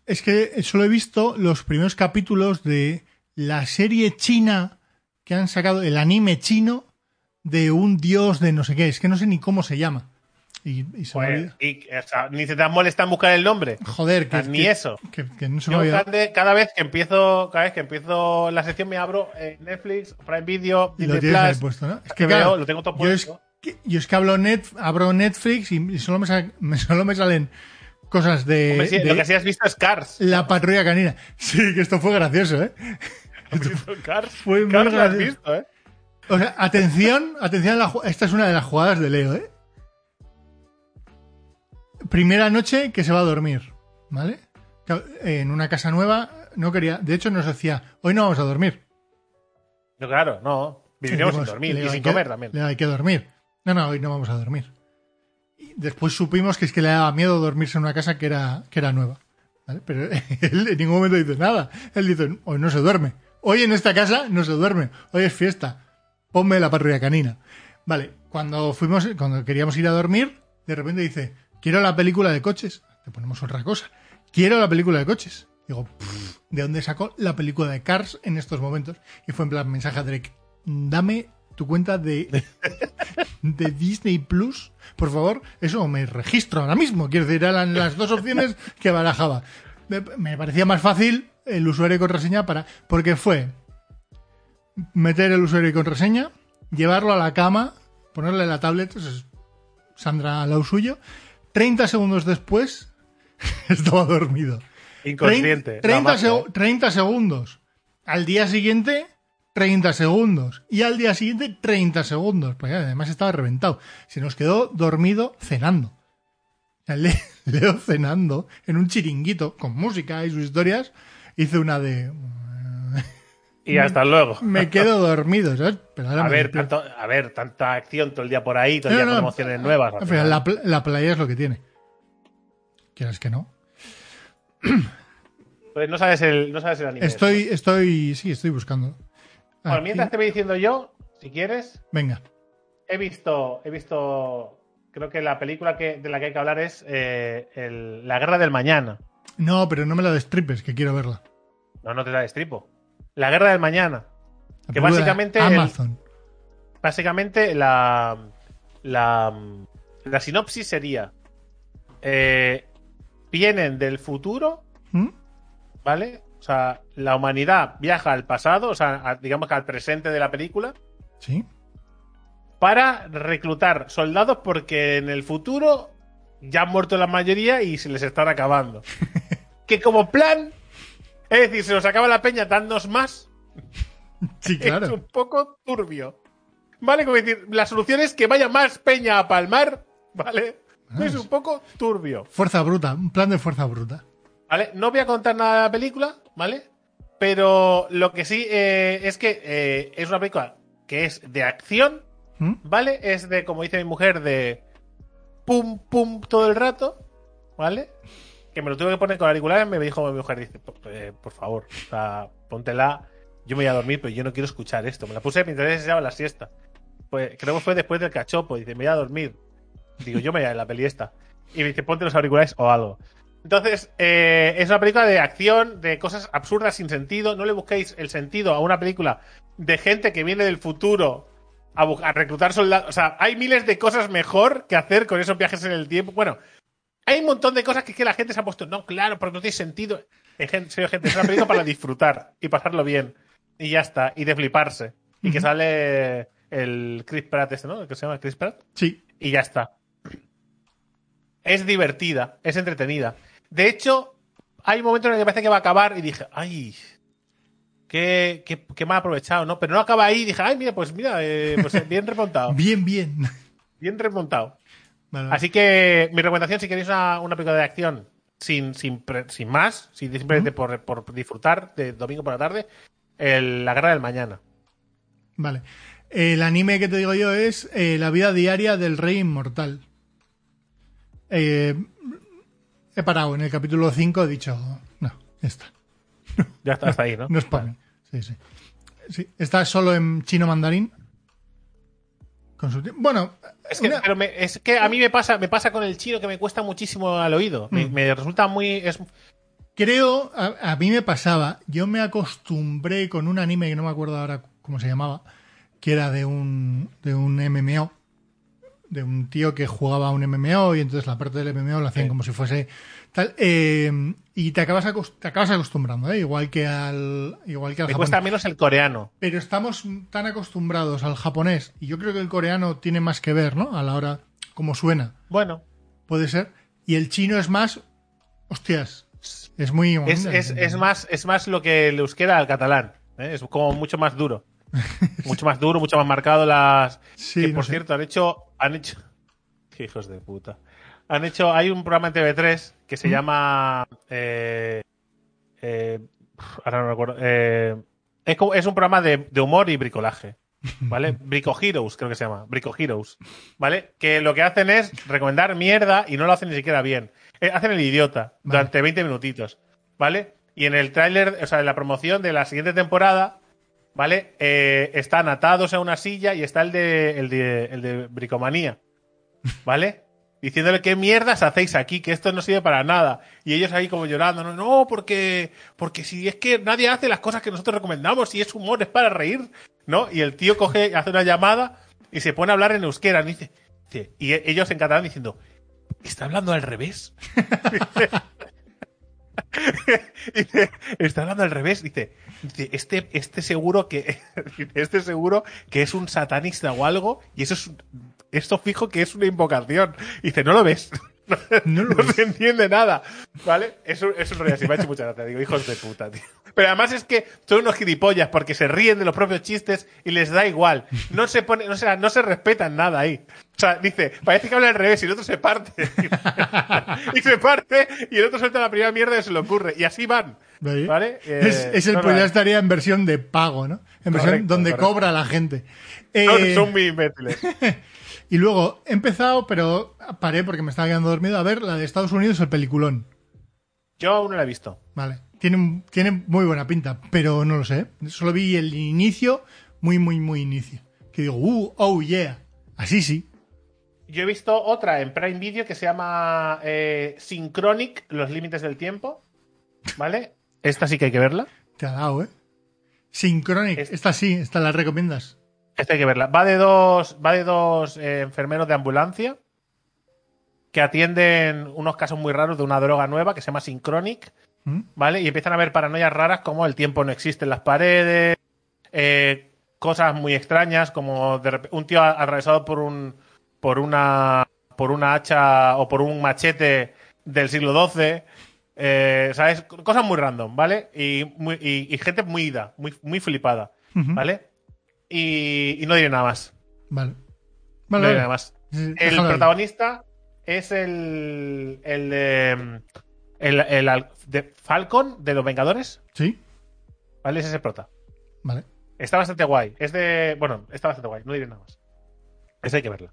es que solo he visto los primeros capítulos de la serie china que han sacado, el anime chino de un dios de no sé qué. Es que no sé ni cómo se llama. Y, y se me Pues, y, o sea, ni se te molesta en buscar el nombre. Joder, que, ni que- eso. Que, que no se me Yo había... cada, vez que empiezo, cada vez que empiezo la sección me abro eh, Netflix, Prime Video, Y lo tienes ahí puesto, ¿no? Es que claro, veo, lo tengo todo yo es puesto. yo es que hablo net, abro Netflix y, y solo, me <laughs> me, solo me salen cosas de, Hombre, sí, de Lo que sí has visto es Cars. la patrulla canina. Sí, que esto fue gracioso, ¿eh? <laughs> ¿Has visto Cars? Fue muy Cars has visto, ¿eh? O sea, atención, atención, a la, esta es una de las jugadas de Leo, ¿eh? Primera noche que se va a dormir, ¿vale? En una casa nueva, no quería, de hecho nos decía, hoy no vamos a dormir. No, claro, no. Viviremos sin dormir Leo, y sin que- comer también. Leo, hay que dormir. No, no, hoy no vamos a dormir. Y después supimos que es que le daba miedo dormirse en una casa que era, que era nueva. ¿vale? Pero <laughs> él en ningún momento dice nada. Él dice, hoy no se duerme. Hoy en esta casa no se duerme. Hoy es fiesta. Ponme la patrulla canina. Vale, cuando fuimos, cuando queríamos ir a dormir, de repente dice, quiero la película de coches. Te ponemos otra cosa. Quiero la película de coches. Digo, "Pff, ¿de dónde sacó la película de Cars en estos momentos? Y fue en plan mensaje a Drake, dame tu cuenta de, <laughs> de Disney Plus, por favor. Eso me registro ahora mismo. Quiero decir, eran las dos opciones que barajaba. Me parecía más fácil el usuario y contraseña para. Porque fue meter el usuario y contraseña, llevarlo a la cama, ponerle la tablet, Sandra al lado suyo. 30 segundos después <laughs> estaba dormido. Inconsciente. 30, la magia, seg- 30 segundos. Al día siguiente, 30 segundos. Y al día siguiente, 30 segundos. Pues además estaba reventado. Se nos quedó dormido cenando. <laughs> Leo cenando en un chiringuito con música y sus historias. Hice una de. <laughs> Y hasta luego. <laughs> Me quedo dormido, ¿sabes? Pero ahora A ver, tanto- a ver, tanta acción todo el día por ahí, todo el No, día no, con emociones nuevas. al final, la, pl- la playa es lo que tiene. ¿Quieres que no? Pues no sabes el, no sabes el anime. Estoy, estoy, sí, estoy buscando. Bueno, Aquí. mientras te voy diciendo yo, si quieres, Venga. he visto, he visto, creo que la película que, de la que hay que hablar es eh, el- La Guerra del Mañana. No, pero no me la destripes, que quiero verla. No, no te la destripo. La Guerra del Mañana. La Que básicamente el- Amazon. Básicamente la, la, la sinopsis sería, eh, vienen del futuro, ¿Mm? ¿vale? O sea, la humanidad viaja al pasado, o sea, a- digamos que al presente de la película, Sí. para reclutar soldados porque en el futuro ya han muerto la mayoría y se les están acabando. <laughs> que como plan, es decir, se nos acaba la peña, dadnos más, <laughs> Sí, es claro. un poco turbio. ¿Vale? Como decir, la solución es que vaya más peña a palmar, ¿vale? Ah, Es un poco turbio. Fuerza bruta, un plan de fuerza bruta. ¿Vale? No voy a contar nada de la película, ¿vale? Pero lo que sí eh, es que eh, es una película que es de acción, ¿Mm? ¿vale? Es de, como dice mi mujer, de pum, pum todo el rato, ¿vale? Que me lo tuve que poner con auriculares, me dijo mi mujer, dice, por, eh, por favor, o sea, póntela, yo me voy a dormir, pero yo no quiero escuchar esto. Me la puse mientras echaba la siesta. Pues, creo que fue después del cachopo, dice, me voy a dormir. Digo, yo me voy a la peli esta. Y me dice, ponte los auriculares o algo. Entonces, eh, es una película de acción, de cosas absurdas sin sentido. No le busquéis el sentido a una película de gente que viene del futuro a, a reclutar soldados. O sea, hay miles de cosas mejor que hacer con esos viajes en el tiempo. Bueno, hay un montón de cosas que, es que la gente se ha puesto. No, claro, porque no tiene sentido. En serio, gente, es una película para disfrutar y pasarlo bien. Y ya está. Y de fliparse. Y que sale el Chris Pratt este, ¿no? El que se llama Chris Pratt Sí. y ya está. Es divertida, es entretenida. De hecho, hay un momento en el que parece que va a acabar y dije, ay, qué, qué, qué mal aprovechado, ¿no? Pero no acaba ahí y dije, ay, mira, pues mira, eh, pues bien remontado, <laughs> Bien, bien. bien remontado. Vale. Así que mi recomendación, si queréis una, una película de acción sin, sin, pre- sin más, sin- simplemente por, por disfrutar de domingo por la tarde, el- La Guerra del Mañana. Vale. El anime que te digo yo es eh, La vida diaria del rey inmortal. Eh, he parado en el capítulo 5, he dicho, no, ya está. Ya está, hasta ahí, ¿no? <laughs> No es para mí. Sí, sí. Sí, Está solo en chino mandarín. Con su- Bueno, Es que, una- pero me- es que a mí me pasa, me pasa con el chino que me cuesta muchísimo al oído. Me, Mm. me resulta muy. Es, creo, a, a mí me pasaba, yo me acostumbré con un anime que no me acuerdo ahora cómo se llamaba, que era de un, de un MMO, de un tío que jugaba un MMO y entonces la parte del MMO lo hacían Sí. como si fuese tal. eh, y te acabas, te acabas acostumbrando, ¿eh? igual que al, igual que al Me japonés. cuesta menos el coreano. Pero estamos tan acostumbrados al japonés y yo creo que el coreano tiene más que ver, ¿no? A la hora como suena, Bueno, puede ser. Y el chino es más, hostias, es muy... es, es, es más, es más lo que el euskera al catalán. ¿eh? Es como mucho más duro. <laughs> mucho más duro, mucho más marcado las. Sí, que no por sé. cierto, han hecho. Han hecho. <laughs> Qué hijos de puta. Han hecho. Hay un programa en TV3 que se llama. eh, eh, ahora no me acuerdo. eh, es, es un programa de, de humor y bricolaje. ¿Vale? <laughs> Brico Heroes, creo que se llama. Brico Heroes. ¿Vale? Que lo que hacen es recomendar mierda y no lo hacen ni siquiera bien. Eh, hacen el idiota Vale. durante 20 minutitos. ¿Vale? Y en el tráiler, o sea, en la promoción de la siguiente temporada, ¿vale? Eh, están atados a una silla y está el de, el de, el de bricomanía. ¿Vale? Diciéndole qué mierdas hacéis aquí, que esto no sirve para nada. Y ellos ahí como llorando, no, no, porque, porque si es que nadie hace las cosas que nosotros recomendamos y es humor, es para reír, ¿no? Y el tío coge, hace una llamada y se pone a hablar en euskera. Y, dice, y ellos en catalán diciendo, ¿está hablando al revés? <laughs> Dice, está hablando al revés. Dice, dice, este, este seguro que <laughs> este seguro que es un satanista o algo, y eso es esto fijo que es una invocación. Dice, ¿no lo ves? <laughs> No lo <laughs> no ves. se entiende nada. ¿Vale? Es un, es así, me ha hecho mucha gracia. Digo, hijos de puta, tío. Pero además es que son unos gilipollas porque se ríen de los propios chistes y les da igual. No se pone, o sea, no se respetan nada ahí. O sea, dice, parece que habla al revés y el otro se parte. <laughs> y se parte y el otro suelta la primera mierda que se le ocurre. Y así van. ¿Vale? Eh, es, es el no, pues no, ya estaría en versión de pago, ¿no? En versión Correcto, donde correcto. cobra la gente. Eh, son muy imbéciles. Y luego he empezado, pero paré porque me estaba quedando dormido, a ver la de Estados Unidos, el peliculón. Yo aún no la he visto. Vale. Tiene, muy buena pinta, pero no lo sé. Solo vi el inicio, muy, muy, muy inicio. Que digo, uh, oh yeah. Así sí. Yo he visto otra en Prime Video que se llama eh, Synchronic, Los Límites del Tiempo. ¿Vale? Esta sí que hay que verla. Te ha dado, ¿eh? Synchronic. Es- Esta sí, esta la recomiendas. Esta hay que verla. Va de dos, va de dos eh, enfermeros de ambulancia que atienden unos casos muy raros de una droga nueva que se llama Synchronic. ¿Mm? ¿Vale? Y empiezan a ver paranoias raras como el tiempo no existe en las paredes, eh, cosas muy extrañas como de un tío atravesado por un por una por una hacha o por un machete del siglo XII, eh, ¿sabes? Cosas muy random, ¿vale? Y, muy- y- y gente muy ida, muy, muy flipada. ¿vale? Y, y no diré nada más. Vale. no Vale, diré vale. nada más. Sí, El ahí. protagonista es el el de el, el de Falcon de los Vengadores, Sí, ¿vale? Es ese prota. vale. Está bastante guay. Es de. Bueno, está bastante guay. No diré nada más. Esa hay que verla.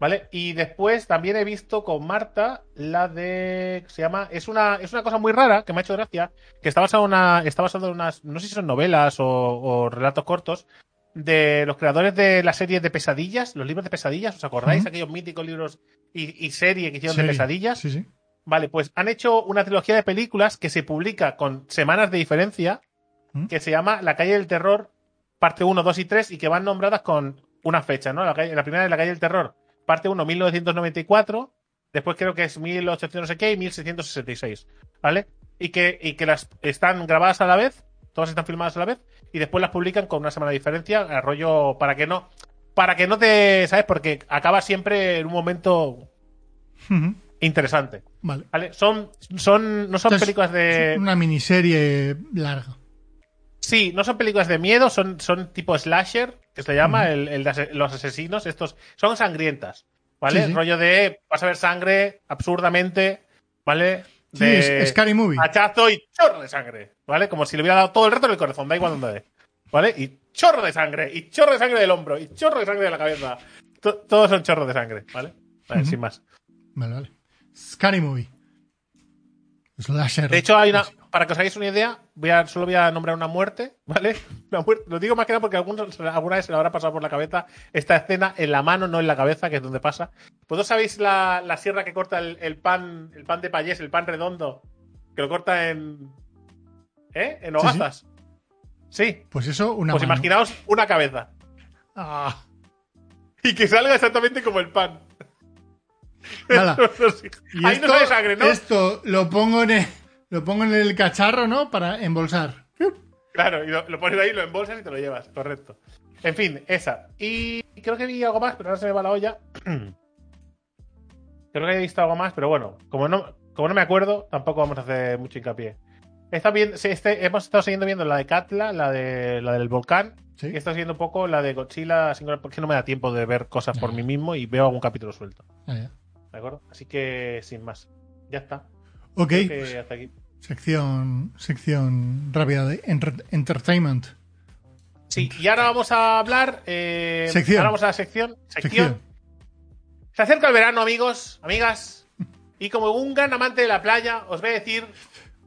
¿Vale? Y después también he visto con Marta la de. Se llama. Es una, es una cosa muy rara que me ha hecho gracia. Que está basada en una. Está basado en unas. No sé si son novelas o, o relatos cortos. De los creadores de la serie de pesadillas. Los libros de pesadillas. ¿Os acordáis? Aquellos míticos libros y, y serie que hicieron de pesadillas. Sí, sí. Vale, pues han hecho una trilogía de películas que se publica con semanas de diferencia, que se llama La calle del terror, parte 1, 2 y 3, y que van nombradas con una fecha, ¿no? La, calle- la primera es La calle del terror, parte 1, 1994, después creo que es 1800 no sé qué y 1666, ¿vale? Y que, y que las están grabadas a la vez, todas están filmadas a la vez, y después las publican con una semana de diferencia, a rollo para que no, para que no te, ¿sabes? Porque acaba siempre en un momento interesante. Vale. ¿Vale? Son, son, no son Entonces, películas de. Una miniserie larga. Sí, no son películas de miedo, son, son tipo slasher, que se llama, el, el de ase- los asesinos. Estos son sangrientas, ¿vale? Sí, sí. Rollo de vas a ver sangre absurdamente, ¿vale? Sí, De es Scary Movie. hachazo y chorro de sangre, ¿vale? Como si le hubiera dado todo el reto en el corazón, da igual donde dé, ¿vale? Y chorro de sangre, y chorro de sangre del hombro, y chorro de sangre de la cabeza. To- todos son chorros de sangre, ¿vale? Vale, Ujú. sin más. Vale, vale. Scary Movie. Slasher. De hecho, hay una. Para que os hagáis una idea, voy a, solo voy a nombrar una muerte, ¿vale? <laughs> Una muerte- lo digo más que nada porque algunos, alguna vez se le habrá pasado por la cabeza esta escena en la mano, no en la cabeza, que es donde pasa. ¿Vosotros sabéis la, la sierra que corta el, el pan, el pan de payés, el pan redondo? Que lo corta en. ¿Eh? En Sí, sí. hogazas. Sí. Pues eso, una Pues mano. imaginaos una cabeza. Ah, Y que salga exactamente como el pan. <laughs> Y Ahí no sale sangre, ¿no? Esto lo pongo en el, lo pongo en el cacharro, ¿no? Para embolsar. Claro, y lo, pones ahí, lo embolsas y te lo llevas, correcto. En fin, esa. Y creo que vi algo más, pero ahora se me va la olla. <clears throat> creo que he visto algo más, pero bueno, como no, como no me acuerdo, tampoco vamos a hacer mucho hincapié. Está bien, este, hemos estado siguiendo viendo la de Katla, la de la del volcán. Y he estado siguiendo un poco la de Godzilla porque no me da tiempo de ver cosas por mí mismo y veo algún capítulo suelto. ¿De acuerdo? Así que sin más. Ya está. Ok. hasta aquí. Sección, sección rápida de entertainment. Sí, y ahora vamos a hablar. Eh, sección. Ahora vamos a la sección. Sección. Se acerca el verano, amigos, amigas. Y como un gran amante de la playa, os voy a decir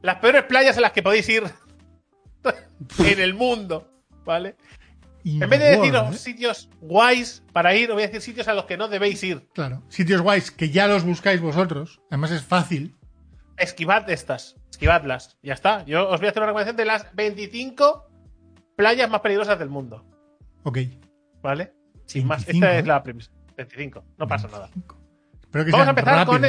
las peores playas a las que podéis ir <laughs> en el mundo, ¿vale? en vez de deciros ¿eh? sitios guays para ir, os voy a decir sitios a los que no debéis ir. Claro, sitios guays que ya los buscáis vosotros. Además es fácil. Esquivad estas, esquivadlas. Ya está. Yo os voy a hacer una recomendación de las 25 playas más peligrosas del mundo. Ok. ¿Vale? Sin más. Esta es ¿eh? la premisa. 25. No pasa nada. Que Vamos a empezar con.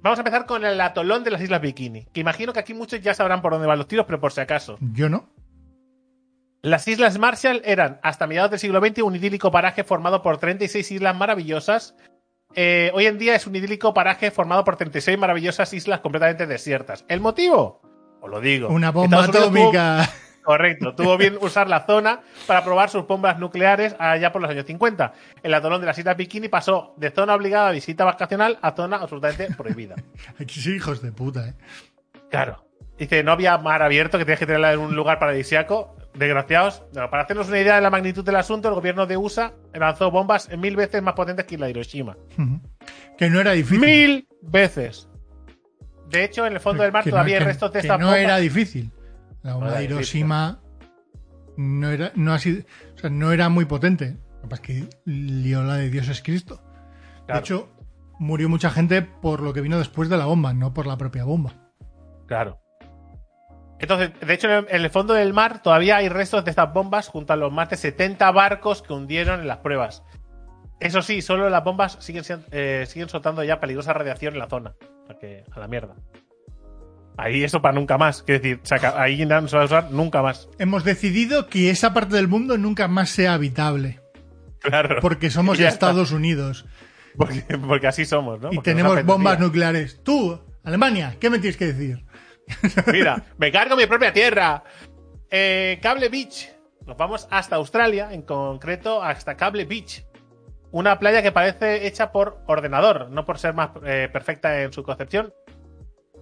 Vamos a empezar con el atolón de las Islas Bikini. Que imagino que aquí muchos ya sabrán por dónde van los tiros, pero por si acaso. Yo no. Las Islas Marshall eran, hasta mediados del siglo XX, un idílico paraje formado por 36 islas maravillosas. Eh, hoy en día es un idílico paraje formado por 36 maravillosas islas completamente desiertas. ¿El motivo? Os lo digo. Una bomba atómica. Correcto. Tuvo bien usar la zona para probar sus bombas nucleares allá por los años 50. El atolón de las Islas Bikini pasó de zona obligada a visita vacacional a zona absolutamente prohibida. <laughs> Aquí sí, hijos de puta, ¿eh? Claro. Dice, no había mar abierto que tenías que tenerla en un lugar paradisiaco. Desgraciados. para hacernos una idea de la magnitud del asunto, el gobierno de USA lanzó bombas mil veces más potentes que la de Hiroshima. Que no era difícil. Mil veces. De hecho, en el fondo del mar todavía hay restos de esta no era difícil. La bomba de Hiroshima no era, no, ha sido, o sea, no era muy potente. Lo que pasa es que lió la de Dios es Cristo. De hecho, murió mucha gente por lo que vino después de la bomba, no por la propia bomba. Claro. Entonces, de hecho, en el fondo del mar todavía hay restos de estas bombas junto a los más de 70 barcos que hundieron en las pruebas. Eso sí, solo las bombas siguen, eh, siguen soltando ya peligrosa radiación en la zona. a la mierda. Ahí eso para nunca más. Quiero decir, ahí no se va a usar nunca más. Hemos decidido que esa parte del mundo nunca más sea habitable. Claro. Porque somos <laughs> Estados Unidos. Porque, así somos, ¿no? Y tenemos bombas nucleares. Tú, Alemania, ¿qué me tienes que decir? <laughs> Mira, me cargo mi propia tierra. Eh, Cable Beach. Nos vamos hasta Australia, en concreto hasta Cable Beach. Una playa que parece hecha por ordenador, no por ser más eh, perfecta en su concepción,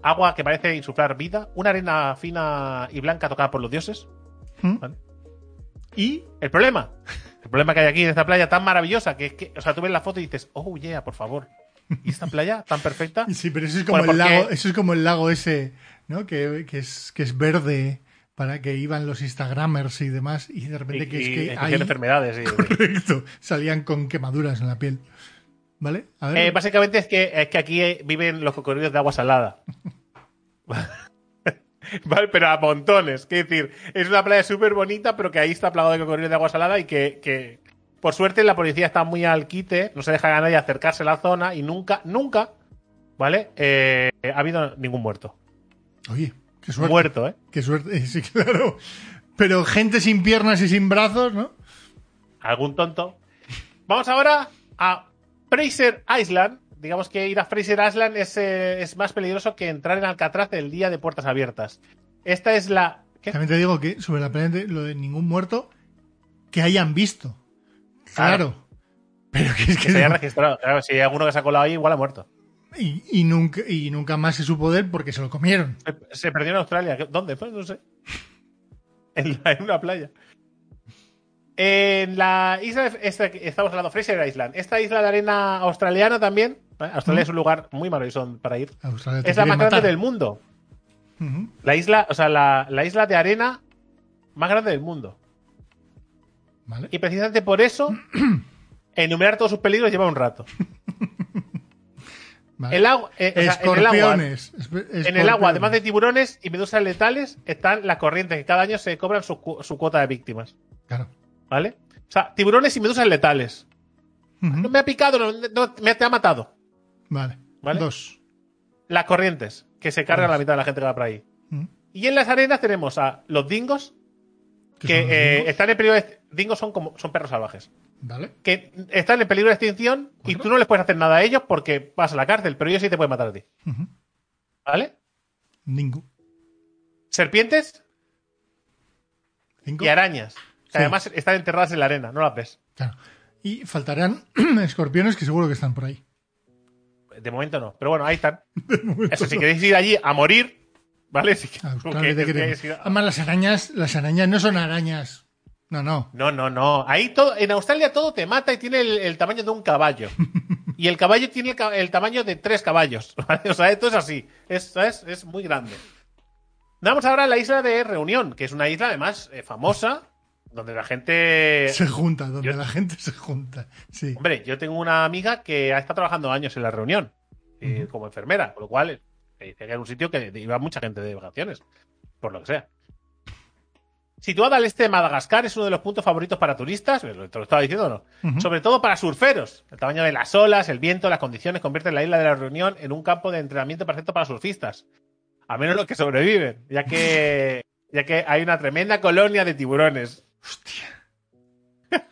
agua que parece insuflar vida, una arena fina y blanca tocada por los dioses. ¿Mm? Y el problema, el problema que hay aquí en esta playa tan maravillosa, que es que, o sea, tú ves la foto y dices, oh, yeah, por favor. ¿Y esta playa tan perfecta? <laughs> Sí, pero eso es como, el, lago, eso es como el lago ese, ¿no? Que, es, que es verde para que iban los Instagramers y demás, y de repente que es que hay enfermedades. <laughs> Correcto, salían con quemaduras en la piel. ¿Vale? Eh, básicamente es que, es que aquí viven los cocodrilos de agua salada. <laughs> <laughs> vale, pero a montones. Quiero decir, es una playa súper bonita, pero que ahí está plagado de cocodrilos de agua salada y que, por suerte la policía está muy al quite, no se deja a nadie acercarse a la zona y nunca, nunca, ¿vale? Eh, ha habido ningún muerto. Oye, qué suerte. Muerto, ¿eh? Qué suerte, <laughs> sí, claro. Pero gente sin piernas y sin brazos, ¿no? Algún tonto. Vamos ahora a Fraser Island, digamos que ir a Fraser Island eh, es, más peligroso que entrar en Alcatraz el día de puertas abiertas. Esta es la. También te digo que sobre la playa lo de ningún muerto que hayan visto. Claro. Pero que es que. se haya registrado. Claro, si hay alguno que se ha colado ahí, igual ha muerto. Y, nunca, y nunca más se supo de él porque se lo comieron. Se, perdió en Australia. ¿Dónde? Pues no sé. <laughs> en una playa. En la isla, estamos hablando de Fraser Island. Esta isla de arena australiana también. Australia es un lugar muy maravilloso para ir. es la más grande del mundo. La isla, o sea, la, isla de arena más grande del mundo. Y precisamente por eso, <clears throat> enumerar todos sus peligros lleva un rato. <laughs> El agua, eh, en el agua, en el agua, además de tiburones y medusas letales, están las corrientes que cada año se cobran su, su cuota de víctimas. Claro. ¿Vale? O sea, tiburones y medusas letales. No me ha picado, no, me te ha matado. Vale. ¿Vale? Dos. Las corrientes, que se cargan la mitad de la gente que va por ahí. Mm. Y en las arenas tenemos a los dingos, ¿Qué que eh, dingos? están en peligro de... Dingos son como son perros salvajes. Vale. Que están en peligro de extinción y tú no les puedes hacer nada a ellos porque vas a la cárcel, pero ellos sí te pueden matar a ti. ¿Vale? Dingo. Serpientes Cinco. y arañas. Que Sí. además están enterradas en la arena, no las ves. Claro. Y faltarán <clears throat> escorpiones que seguro que están por ahí. De momento no. Pero bueno, ahí están. <laughs> Eso, si queréis ir allí a morir, ¿vale? Si Ah, que- que- que- Además, las arañas, las arañas no son arañas. No, no. No, no, no. Ahí todo, en Australia todo te mata y tiene el, el tamaño de un caballo. <laughs> Y el caballo tiene el, tamaño de tres caballos. <laughs> ¿vale? O sea, esto es así. Es, ¿sabes? es muy grande. Vamos ahora a la isla de Reunión, que es una isla además eh, famosa, donde la gente... Se junta, donde yo- la gente se junta. Sí. Hombre, yo tengo una amiga que ha estado trabajando años en la Reunión, eh, como enfermera, con lo cual eh, era un sitio que iba mucha gente de vacaciones, por lo que sea. Situada al este de Madagascar, es uno de los puntos favoritos para turistas, ¿te lo estaba diciendo no? Sobre todo para surferos. El tamaño de las olas, el viento, las condiciones convierten la isla de la Reunión en un campo de entrenamiento perfecto para surfistas. A menos los que sobreviven, ya que, ya que hay una tremenda colonia de tiburones. Hostia. <laughs>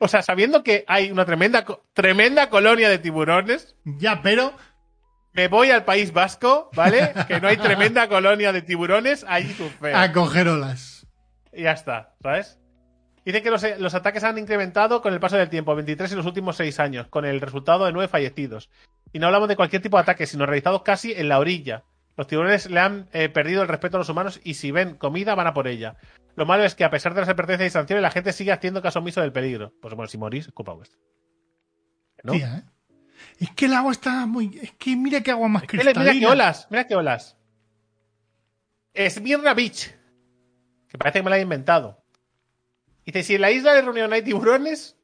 O sea, sabiendo que hay una tremenda, tremenda colonia de tiburones, Ya, pero me voy al País Vasco, ¿vale? <laughs> Que no hay tremenda colonia de tiburones, allí surfeo. a coger olas. Y ya está, ¿sabes? Dice que los, los ataques han incrementado con el paso del tiempo, 23 en los últimos 6 años, con el resultado de 9 fallecidos. Y no hablamos de cualquier tipo de ataque, sino realizados casi en la orilla. Los tiburones le han eh, perdido el respeto a los humanos y si ven comida van a por ella. Lo malo es que a pesar de las advertencias y sanciones, la gente sigue haciendo caso omiso del peligro. Pues bueno, si morís, es culpa vuestra. ¿No? Tía, ¿eh? Es que el agua está muy. Es que mira qué agua más Mira, mira cristalina. qué olas, mira qué olas. Esmirna Beach. Que parece que me la he inventado. Dice, si en la isla de Reunión hay tiburones,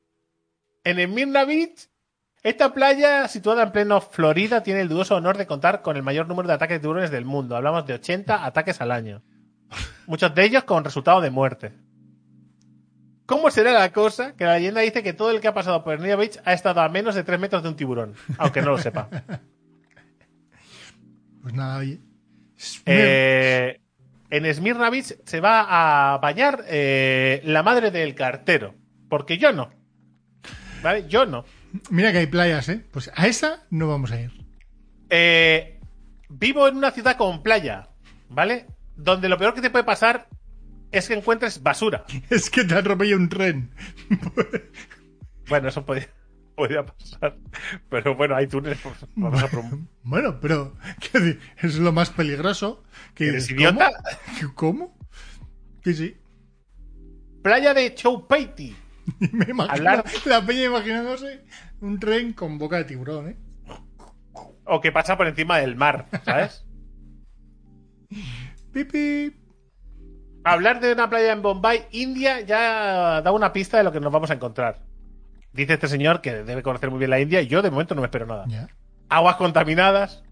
en Esmirna Beach, esta playa situada en pleno Florida tiene el dudoso honor de contar con el mayor número de ataques de tiburones del mundo. Hablamos de 80 ataques al año. Muchos de ellos con resultado de muerte. ¿Cómo será la cosa que la leyenda dice que todo el que ha pasado por Esmirna Beach ha estado a menos de 3 metros de un tiburón? Aunque no lo sepa. <laughs> Pues nada, oye. Eh, en Smyrna Beach se va a bañar eh, la madre del cartero. Porque yo no. ¿Vale? Yo no. Mira que hay playas, ¿eh? Pues a esa no vamos a ir. Eh, vivo en una ciudad con playa. ¿Vale? Donde lo peor que te puede pasar es que encuentres basura. <laughs> Es que te atropella un tren. <laughs> Bueno, eso podría, podría pasar. Pero bueno, hay túneles. pues, vamos a Bueno, pero decir, es lo más peligroso. Que ¿Eres dices, idiota? <laughs> ¿Cómo? Sí, sí. Playa de Chowpeiti. <laughs> Me imagino Hablar- la peña imaginándose un tren con boca de tiburón, ¿eh? O que pasa por encima del mar, ¿sabes? <laughs> Pipi. Hablar de una playa en Bombay, India, ya da una pista de lo que nos vamos a encontrar. Dice este señor que debe conocer muy bien la India y yo de momento no me espero nada. Aguas contaminadas,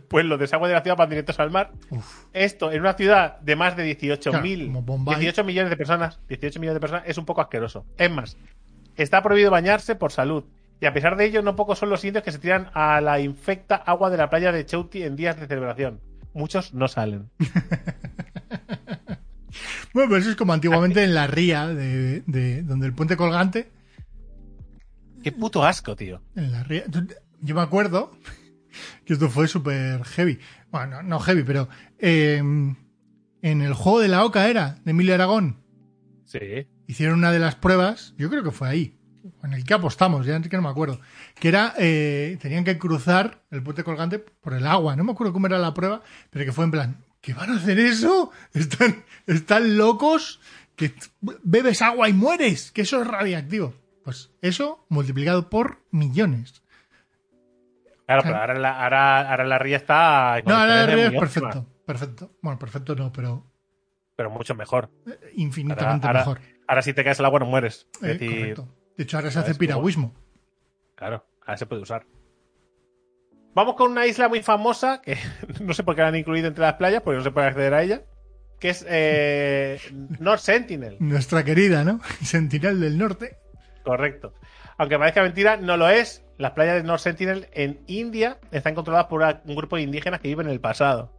pues los desagües de la ciudad van directos al mar. Uf. Esto en una ciudad de más de 18.000, Claro, como Bombay. 18 millones de personas, 18 millones de personas es un poco asqueroso. Es más, está prohibido bañarse por salud. Y a pesar de ello, no pocos son los indios que se tiran a la infecta agua de la playa de Chouti en días de celebración. Muchos no salen. <laughs> Bueno, pero eso es como antiguamente en la ría, de, de- donde el puente colgante. Qué puto asco, tío. En la ría. Yo me acuerdo que esto fue súper heavy. Bueno, no, no heavy, pero. eh, en el juego de la Oca era, de Emilio Aragón. Sí. hicieron una de las pruebas, yo creo que fue ahí, en el que apostamos, ya que no me acuerdo, que era, eh, tenían que cruzar el puente colgante por el agua, no me acuerdo cómo era la prueba, pero que fue en plan, ¿qué van a hacer eso? <laughs> Están, están locos, que bebes agua y mueres, que eso es radiactivo. Pues eso multiplicado por millones. Claro, pero ahora la, ahora, ahora la ría está. No, ahora diferencia río es óptima, perfecto, perfecto. Bueno, perfecto no, pero Pero mucho mejor. infinitamente Ahora- mejor. Ahora si te caes al agua no mueres. Es Eh, decir, correcto. De hecho, ahora se hace piragüismo. claro, ahora se puede usar. Vamos con una isla muy famosa, que <laughs> no sé por qué la han incluido entre las playas, porque no se puede acceder a ella, que es eh, North Sentinel. <laughs> Nuestra querida, ¿no? <laughs> Sentinel del Norte. Correcto. Aunque parezca mentira, no lo es. Las playas de North Sentinel en India están controladas por un grupo de indígenas que viven en el pasado.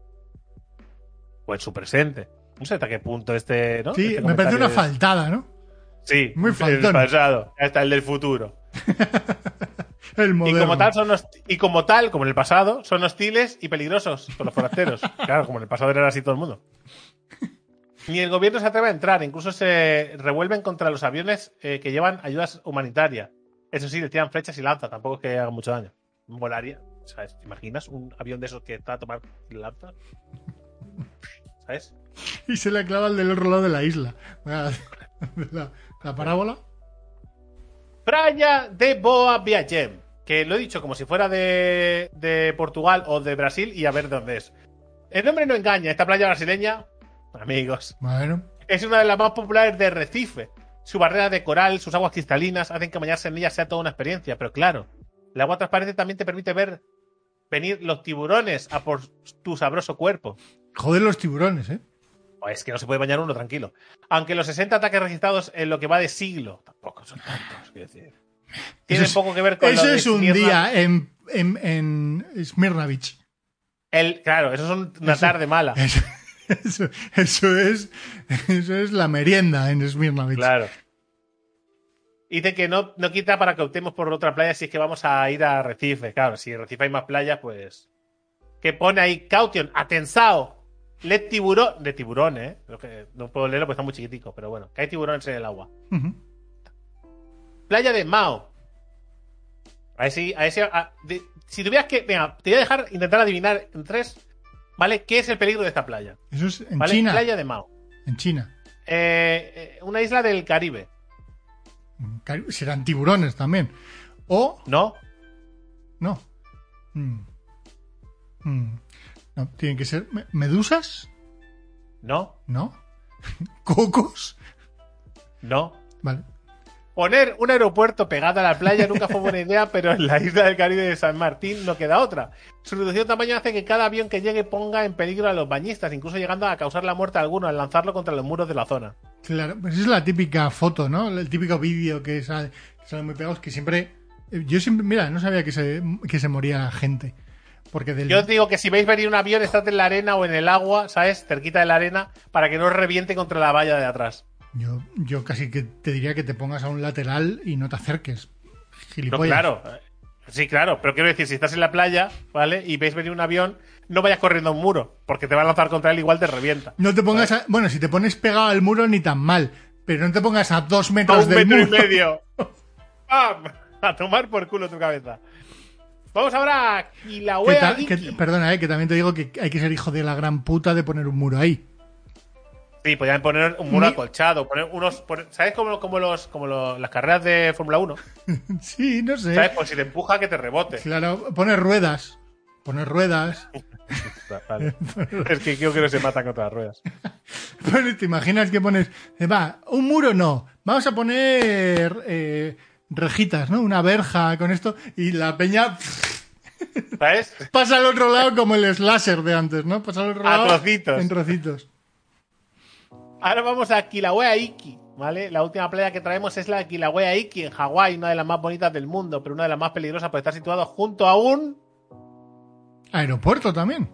O en su presente. No sé hasta qué punto este. ¿no? Sí, Este me parece una faltada, ¿no? Sí, muy El faltón. pasado. Hasta el del futuro. <laughs> El Y moderno. como, tal son y como tal, como en el pasado, son hostiles y peligrosos por los forasteros. <laughs> claro, como en el pasado era así todo el mundo. Ni el gobierno se atreve a entrar, incluso se revuelven contra los aviones eh, que llevan ayudas humanitarias. Eso sí, le tiran flechas y lanza, tampoco es que hagan mucho daño. Volaría, ¿sabes? ¿Te imaginas un avión de esos que está a tomar lanza? ¿Sabes? <laughs> Y se le clava el del otro lado de la isla. <laughs> La, la- la parábola. Praia de Boa Viagem. Que lo he dicho como si fuera de, de Portugal o de Brasil y a ver de dónde es. El nombre no engaña. Esta playa brasileña, amigos, Bueno, es una de las más populares de Recife. Su barrera de coral, sus aguas cristalinas hacen que bañarse en ella sea toda una experiencia. Pero claro, el agua transparente también te permite ver venir los tiburones a por tu sabroso cuerpo. joder los tiburones, ¿eh? Pues es que no se puede bañar uno tranquilo. Aunque los 60 ataques registrados en lo que va de siglo, tampoco son tantos, quiero decir. Tiene es- poco que ver con lo Eso de es un Smirna. día en, en, en Smirna Beach. El, claro, eso es una Eso- tarde mala. Eso, <laughs> eso, eso es, eso es la merienda en Smirna Beach. Claro. Dice que no, no quita para que optemos por otra playa si es que vamos a ir a Recife. Claro, si en Recife hay más playas, pues. Que pone ahí caution, atensao, le tiburón. De tiburón, ¿eh? No puedo leerlo porque está muy chiquitico, pero bueno, que hay tiburones en el agua. Playa de Mao. A ver si. A ver si, a- de- si tuvieras que. Venga, te voy a dejar intentar adivinar en tres. ¿Vale? ¿Qué es el peligro de esta playa? Eso es en ¿Vale? China. Playa de Mao. En China. Eh, eh, una isla del Caribe, Cari- Serán tiburones también. O, ¿no? no. Mm. Mm. No, tienen que ser me- medusas, ¿No? ¿no? <laughs> Cocos. ¿No? Vale. Poner un aeropuerto pegado a la playa nunca fue buena idea, <laughs> pero en la isla del Caribe de San Martín no queda otra. Su reducido tamaño hace que cada avión que llegue ponga en peligro a los bañistas, incluso llegando a causar la muerte a alguno al lanzarlo contra los muros de la zona. Claro, pues es la típica foto, ¿no? El típico vídeo que sale, que muy pegados, que siempre... eh, Yo siempre, mira, no sabía que se, que se moría la gente. Porque del... Yo os digo que si veis venir un avión, estad en la arena o en el agua, ¿sabes? Cerquita de la arena, para que no os reviente contra la valla de atrás. Yo, yo casi que te diría que te pongas a un lateral y no te acerques. No, Gilipollas. claro. Sí, claro, pero quiero decir, si estás en la playa, ¿vale? Y veis venir un avión, no vayas corriendo a un muro, porque te va a lanzar contra él igual te revienta. No te pongas a... Bueno, si te pones pegado al muro ni tan mal, pero no te pongas a dos A metros un del metro y muro. medio. <laughs> ¡Pam! A tomar por culo tu cabeza. Vamos ahora a Que Kilauea ta- Iki. que- perdona, eh, que también te digo que hay que ser hijo de la gran puta de poner un muro ahí. Sí, podrían poner un muro acolchado, poner unos. poner- ¿Sabes como, como los, como los- las carreras de Fórmula 1? <laughs> sí, no sé. ¿Sabes? Pues si te empuja, que te rebote. Claro, poner ruedas. Poner ruedas. <laughs> Vale. es que creo que no se matan contra las ruedas. <laughs> Pones- ¿Te imaginas que pones, eh, va, un muro no, vamos a poner eh, rejitas, ¿no? Una verja con esto y la peña ¿Sabes? pasa al otro lado como el slasher de antes, ¿no? Pasa al otro A lado trocitos. en trocitos. Ahora vamos a Kilauea Iki, ¿vale? La última playa que traemos es la de Kilauea Iki en Hawái, una de las más bonitas del mundo, pero una de las más peligrosas por estar situado junto a un Aeropuerto también.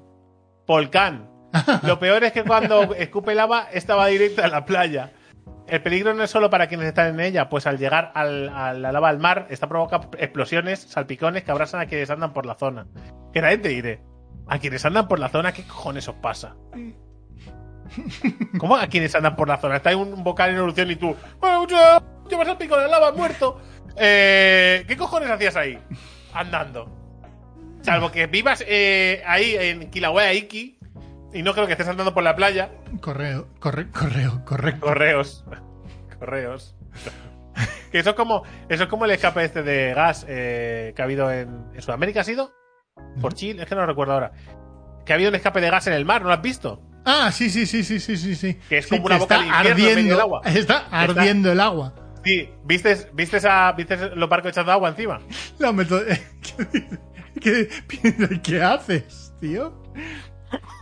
volcán. <laughs> Lo peor es que cuando escupe lava, esta va directa a la playa. El peligro no es solo para quienes están en ella, pues al llegar al- a la lava al mar, esta provoca explosiones, salpicones que abrasan a quienes andan por la zona. Que nadie te diré. A quienes andan por la zona, ¿qué cojones os pasa? <laughs> ¿Cómo a quienes andan por la zona? Está en un vocal en erupción y tú. "Bueno, ya, Llevas al pico de la lava, muerto. Eh, ¿Qué cojones hacías ahí? Andando. Salvo que vivas eh, ahí en Kilauea Iki y no creo que estés andando por la playa. Correo, corre, correo, correcto. Correos. <laughs> Correos. que eso es como eso es como el escape este de gas eh, que ha habido en, en Sudamérica, ¿ha sido? Por Chile, es que no lo recuerdo ahora. Que ha habido un escape de gas en el mar, ¿no lo has visto? Ah, sí, sí, sí, sí, sí, sí, sí. Que es Sí, como una boca está ardiendo del agua. Está ardiendo el agua. Sí, ¿viste, viste, esa, ¿viste los barcos echando agua encima? La meto- <laughs> ¿Qué, qué, <laughs> qué haces, tío?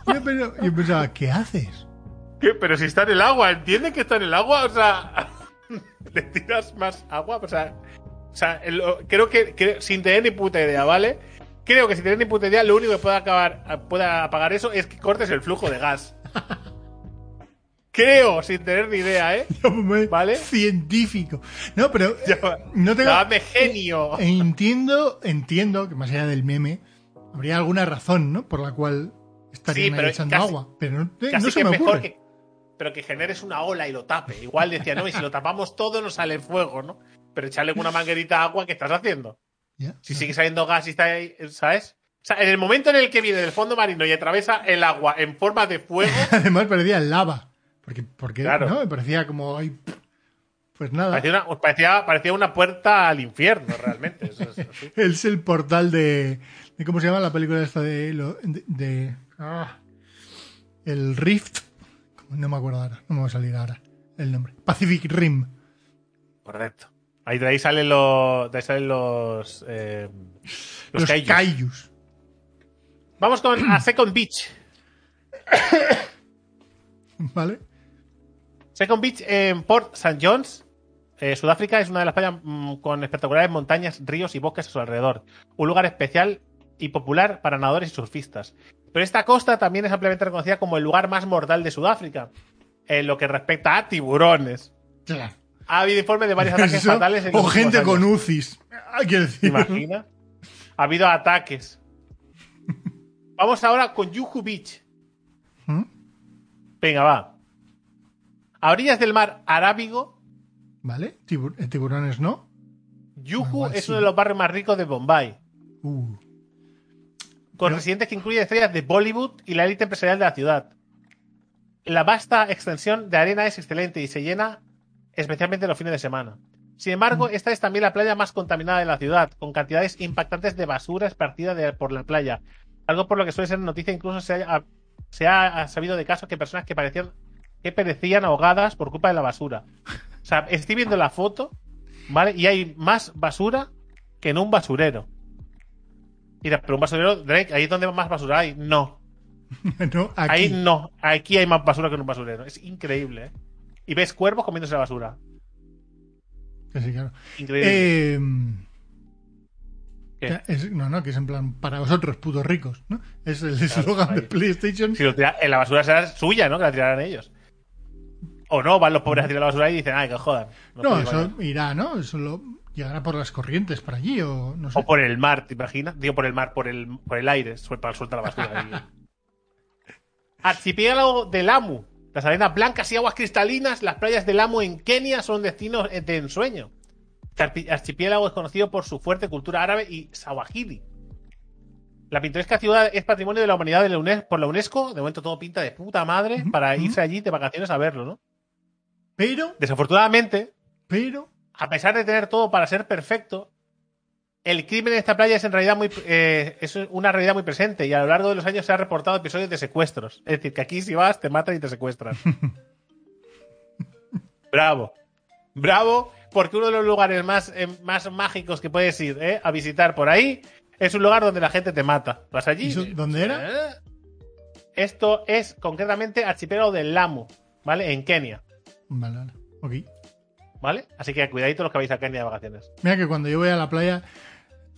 Yo pensaba, yo pensaba, ¿qué haces? ¿Qué? Pero si está en el agua, ¿entiendes que está en el agua? O sea, <laughs> le tiras más agua, o sea, O sea, el- creo que, que sin tener ni puta idea, ¿vale? Creo que sin tener ni puta idea, lo único que puede acabar, pueda apagar eso es que cortes el flujo de gas. <laughs> Creo, sin tener ni idea, ¿eh? <laughs> ¿Vale? Científico. No, pero <laughs> eh, Llama- no tengo. Llamadme genio. Entiendo, entiendo que más allá del meme, habría alguna razón, ¿no? Por la cual estarían Sí, pero echando casi- agua. Pero no, eh, no se que me mejor ocurre. que. Pero que generes una ola y lo tape. Igual decía, no, y si lo tapamos todo nos sale fuego, ¿no? Pero echarle una manguerita de agua, ¿qué estás haciendo? Si sigue saliendo gas y está ahí, ¿sabes? O sea, en el momento en el que viene del fondo marino y atraviesa el agua en forma de fuego, <laughs> Además parecía lava. Porque, porque Claro. ¿no? Me parecía como. ay, pues nada. parecía una, parecía, parecía una puerta al infierno, realmente. Eso es así. <laughs> Es el portal de, de- ¿Cómo se llama la película esta de. de, de- ah, el Rift. No me acuerdo ahora. No me va a salir ahora el nombre. Pacific Rim. Correcto. Ahí de ahí salen los. De ahí salen los. eh, los, Los, kaijus. Kaijus. Vamos con a Second Beach. <coughs> ¿Vale? Second Beach en Port St. John's, eh, Sudáfrica, es una de las playas mm, con espectaculares montañas, ríos y bosques a su alrededor. Un lugar especial y popular para nadadores y surfistas. Pero esta costa también es ampliamente reconocida como el lugar más mortal de Sudáfrica, en lo que respecta a tiburones. Claro. Ha habido informes de varios ataques Eso, fatales. En o gente con. UCIs. Quiero ¿Te decir. imaginas? Ha habido ataques. Vamos ahora con Yuhu Beach. ¿Mm? Venga, va. A orillas del mar Arábigo, ¿Vale? Tibu- eh, tiburones no. Yuhu Igual es sí. uno de los barrios más ricos de Bombay, Uh, con Pero- residentes que incluyen estrellas de Bollywood y la élite empresarial de la ciudad. La vasta extensión de arena es excelente y se llena especialmente los fines de semana. Sin embargo, esta es también la playa más contaminada de la ciudad, con cantidades impactantes de basura esparcida de- por la playa. Algo por lo que suele ser noticia, incluso se ha, se ha sabido de casos que personas que parecían que perecían ahogadas por culpa de la basura. O sea, estoy viendo la foto, ¿vale? Y hay más basura que en un basurero. Mira, pero un basurero, Drake, ahí es donde más basura hay. No. <laughs> no, aquí. Ahí no. Aquí hay más basura que en un basurero. Es increíble, ¿eh? Y ves cuervos comiéndose la basura. Sí, claro. Increíble. Eh, es- no, no, que es en plan, para vosotros, putos ricos, ¿no? Es el eslogan de PlayStation. Si lo tira- en la basura será suya, ¿no? Que la tirarán ellos. O no, van los pobres a tirar la basura y dicen, ay, que jodan. No, eso ir irá, ¿no? Eso lo, llegará por las corrientes para allí o no sé. O por el mar, ¿te imaginas? Digo, por el mar, por el, por el aire, suel- para suelta la basura. Archipiélago de Lamu. Las arenas blancas y aguas cristalinas, las playas de Lamu en Kenia son destinos de ensueño. Este archipiélago es conocido por su fuerte cultura árabe y sawahili. La pintoresca ciudad es patrimonio de la humanidad de la UNES- por la UNESCO. De momento todo pinta de puta madre para irse allí de vacaciones a verlo, ¿no? Pero, Desafortunadamente, pero, a pesar de tener todo para ser perfecto, el crimen en esta playa es en realidad muy eh, es una realidad muy presente y a lo largo de los años se han reportado episodios de secuestros. Es decir, que aquí si vas te matan y te secuestran. <laughs> Bravo. Bravo, porque uno de los lugares más, eh, más mágicos que puedes ir eh, a visitar por ahí es un lugar donde la gente te mata. ¿Vas allí? ¿Y eso dónde era? Eh, Esto es concretamente archipiélago del Lamu, ¿vale? En Kenia, Vale, vale. Ok. ¿vale? Así que cuidadito los que vais a Kenia de vacaciones. Mira que cuando yo voy a la playa,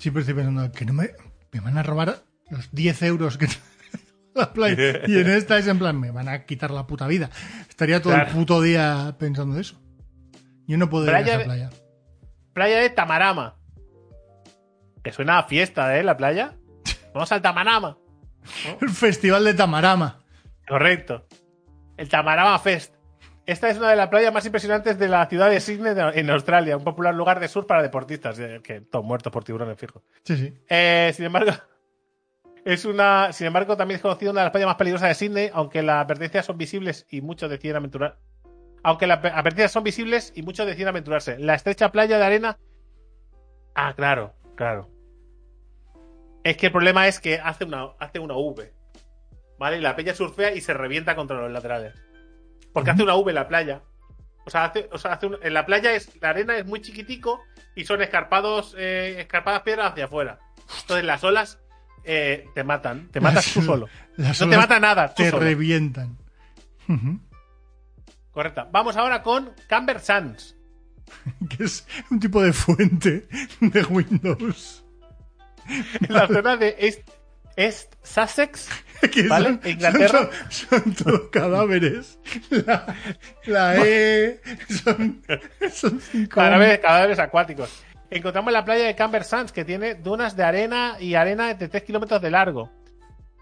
siempre estoy pensando que no me, me van a robar los 10 euros que la playa. <laughs> Y en esta es en plan, me van a quitar la puta vida. Estaría todo Claro. el puto día pensando eso. Yo no puedo ir Playa a esa de- playa. Playa de Tamarama. Que suena a fiesta, ¿eh? La playa. Vamos al Tamarama. <laughs> El festival de Tamarama. Correcto. El Tamarama Fest. Esta es una de las playas más impresionantes de la ciudad de Sydney en Australia, un popular lugar de surf para deportistas, eh, que todos muertos por tiburones, fijo. Sí, sí. Eh, sin embargo, <laughs> es una, sin embargo, también es conocida una de las playas más peligrosas de Sydney, aunque las advertencias son visibles y muchos deciden aventurar. Aunque las advertencias son visibles y muchos deciden aventurarse. La estrecha playa de arena. Ah, claro, claro. Es que el problema es que hace una, hace una V. ¿Vale? Y la peña surfea y se revienta contra los laterales. Porque hace una V la playa. O sea, hace, o sea, hace un- en la playa es, la arena es muy chiquitico y son escarpados, eh, escarpadas piedras hacia afuera. Entonces las olas eh, te matan. Te matas tú solo. Las No te mata nada, tú Te solo. revientan. Correcta. Vamos ahora con Camber Sands. <laughs> que es un tipo de fuente de Windows. <laughs> En la zona de East, East Sussex, <laughs> ¿Vale? son, Inglaterra. Son, son todos cadáveres. La, la E. Son, son cinco. cadáveres, cadáveres acuáticos. Encontramos la playa de Camber Sands, que tiene dunas de arena y arena de 3 kilómetros de largo.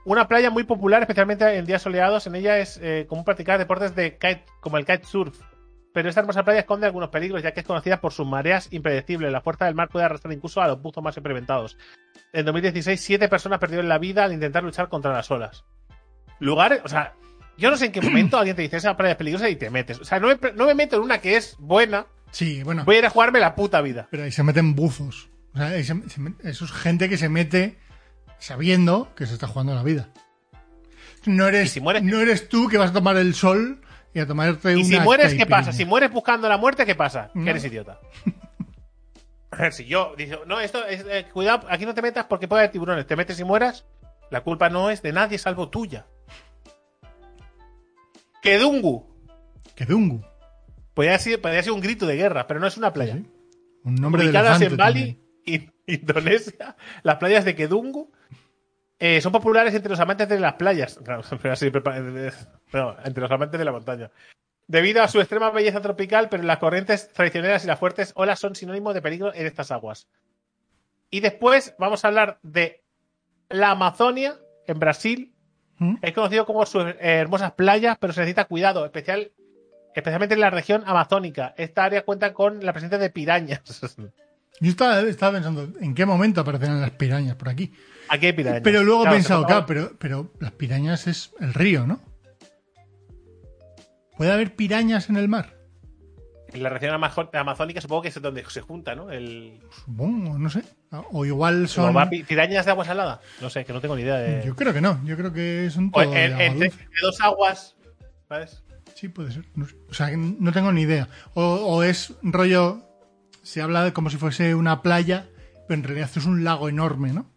Una playa muy popular, especialmente en días soleados. En ella es eh, común practicar deportes de kite, como el kitesurf. Pero esta hermosa playa esconde algunos peligros, ya que es conocida por sus mareas impredecibles. La fuerza del mar puede arrastrar incluso a los buzos más experimentados. En 2016, siete personas perdieron la vida al intentar luchar contra las olas. Lugares, o sea, yo no sé en qué momento alguien te dice esa playa es peligrosa y te metes. O sea, no me, no me meto en una que es buena, Sí, bueno. voy a ir a jugarme la puta vida. Pero ahí se meten buzos. O sea, ahí se- se met- eso es gente que se mete sabiendo que se está jugando la vida. No eres, si mueres- no eres tú que vas a tomar el sol y a tomarte Y si mueres, ¿qué pasa? Si mueres buscando la muerte, ¿qué pasa? No. Que eres idiota. A ver, si yo digo, no, esto es, eh, cuidado, aquí no te metas porque puede haber tiburones. Te metes y mueras, la culpa no es de nadie salvo tuya. Kedungu. Que Dungu. Podría ser, podría ser un grito de guerra, pero no es una playa. Sí. Un nombre de Ubicadas elefante en Bali, in- Indonesia, las playas de Kedungu eh, son populares entre los amantes de las playas. No, <laughs> entre los amantes de la montaña. Debido a su extrema belleza tropical, pero las corrientes traicioneras y las fuertes olas son sinónimos de peligro en estas aguas. Y después vamos a hablar de la Amazonia, en Brasil. ¿Mm? Es conocido como sus hermosas playas, pero se necesita cuidado, especial, especialmente en la región amazónica. Esta área cuenta con la presencia de pirañas. <laughs> Yo estaba, estaba pensando, ¿en qué momento aparecerán las pirañas por aquí? Aquí hay pirañas. Pero luego he pensado, claro, pero, pero las pirañas es el río, ¿no? ¿Puede haber pirañas en el mar? En la región amazónica supongo que es donde se junta, ¿no? El... Supongo, no sé. O igual son... ¿Como va pi- ¿Pirañas de agua salada? No sé, que no tengo ni idea de... Yo creo que no, yo creo que en- agua entre, dos aguas, ¿sabes? Sí, puede ser. no sé. O sea, no tengo ni idea. O, o es rollo. Se habla de como si fuese una playa, pero en realidad es un lago enorme, ¿no?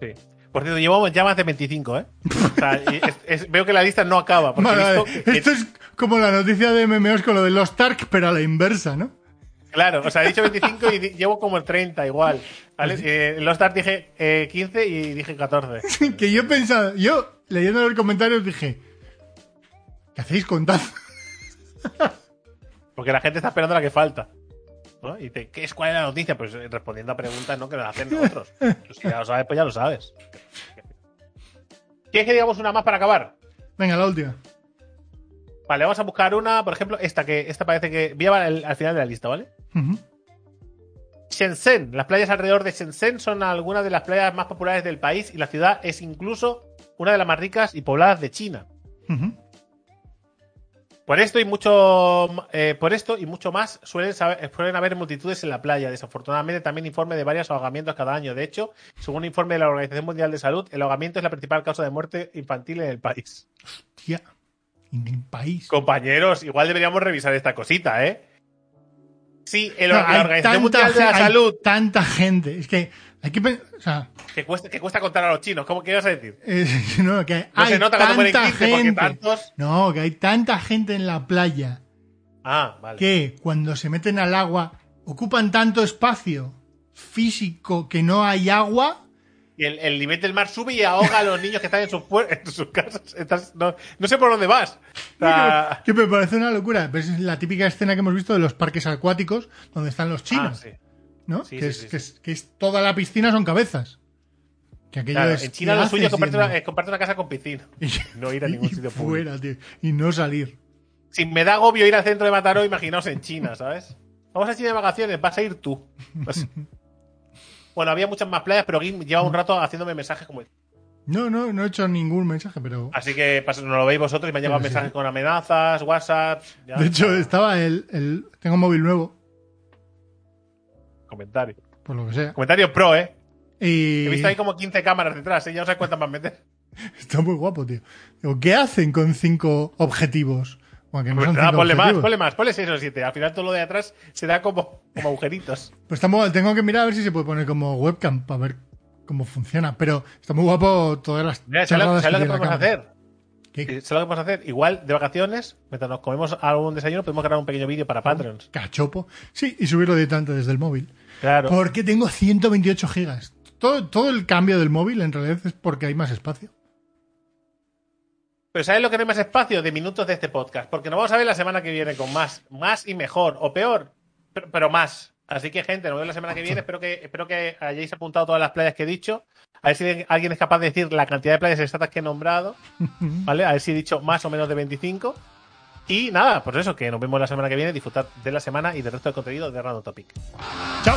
Sí. Por cierto, llevamos ya más de 25, ¿eh? <laughs> O sea, y es- es- veo que la lista no acaba. Porque Vale, vale. Esto es como la noticia de MMOs con lo de los Tark, pero a la inversa, ¿no? Claro, o sea, he dicho 25 y llevo como el 30 igual. ¿vale? Eh, los Stars dije eh, 15 y dije 14. <laughs> que yo pensaba, yo leyendo los comentarios dije, ¿qué hacéis contando? Porque la gente está esperando la que falta. ¿No? Y te, ¿qué es cuál es la noticia? Pues eh, respondiendo a preguntas ¿no? que nos hacen otros. <laughs> Pues si ya lo sabes, pues ya lo sabes. ¿Quieres que digamos una más para acabar? Venga, la última. Vale, vamos a buscar una, por ejemplo, esta que esta parece que voy a al, al final de la lista, ¿vale? Shenzhen, las playas alrededor de Shenzhen son algunas de las playas más populares del país y la ciudad es incluso una de las más ricas y pobladas de China. Ujú. Por esto y mucho, eh, por esto y mucho más suelen, saber- suelen haber multitudes en la playa. Desafortunadamente también informe de varios ahogamientos cada año. De hecho, según un informe de la Organización Mundial de Salud, el ahogamiento es la principal causa de muerte infantil en el país. Tía, en el país. Compañeros, igual deberíamos revisar esta cosita, ¿eh? Sí, el- la Organización Mundial de la Salud, tanta gente. Es que hay que o sea, que cuesta, que cuesta contar a los chinos. ¿Cómo qué ibas a decir? <laughs> eh, no, que No hay se nota cuando ponen tanta 15 porque gente. tantos. No, que hay tanta gente en la playa Ah, vale. que cuando se meten al agua ocupan tanto espacio físico que no hay agua. Y el, el nivel del mar sube y ahoga a los niños que están en sus, en sus casas. Estás- no, no sé por dónde vas. O sea, <laughs> Que me parece una locura. Pero es la típica escena que hemos visto de los parques acuáticos donde están los chinos, ah, sí. ¿No? sí, que, sí, es, sí, que, sí. es, que es toda la piscina son cabezas. Que aquello Claro, es, en China ¿qué lo suyo es comprarte una, es comprarte una casa con piscina. Y- no ir a <laughs> ningún y sitio fuera, tío. Y no salir. Si me da agobio ir al centro de Mataró, imaginaos en China, ¿sabes? Vamos a China de vacaciones, vas a ir tú. Vas- <laughs> Bueno, había muchas más playas, pero Gim lleva un rato haciéndome mensajes como. No, no, no he hecho ningún mensaje, pero. Así que pas- no lo veis vosotros y me han llegado mensajes con amenazas, WhatsApp. ya. De hecho, estaba el, el. Tengo un móvil nuevo, Comentario. por lo que sea. Comentario pro, ¿eh? Y He visto ahí como 15 cámaras detrás, ¿eh? Ya no sé cuántas más meter. <laughs> está muy guapo, tío. Digo, ¿qué hacen con cinco objetivos? Bueno, que no Pues nada, ponle más, ponle más, ponle 6 o 7. Al final todo lo de atrás se da como, como agujeritos. <laughs> Pues está muy- tengo que mirar a ver si se puede poner como webcam para ver cómo funciona. Pero está muy guapo todas las Mira, ¿sabes lo- chorradas sabes lo que podemos cámara. hacer? ¿Qué? Y ¿Sabes lo que a hacer? Igual de vacaciones, mientras nos comemos algún desayuno, podemos grabar un pequeño vídeo para Patreons. Cachopo. Sí, y subirlo directamente desde el móvil. Claro. Porque tengo 128 gigas. Todo, todo el cambio del móvil en realidad es porque hay más espacio. Pero ¿sabes lo que no hay más espacio? De minutos de este podcast. Porque nos vamos a ver la semana que viene con más. Más y mejor. O peor, pero, pero más. Así que, gente, nos vemos la semana que viene. Espero que, espero que hayáis apuntado todas las playas que he dicho. A ver si alguien es capaz de decir la cantidad de playas exactas que he nombrado. <laughs> ¿Vale? A ver si he dicho más o menos de 25. Y nada, pues eso, que nos vemos la semana que viene. Disfrutad de la semana y del resto del contenido de Random Topic. ¡Chao!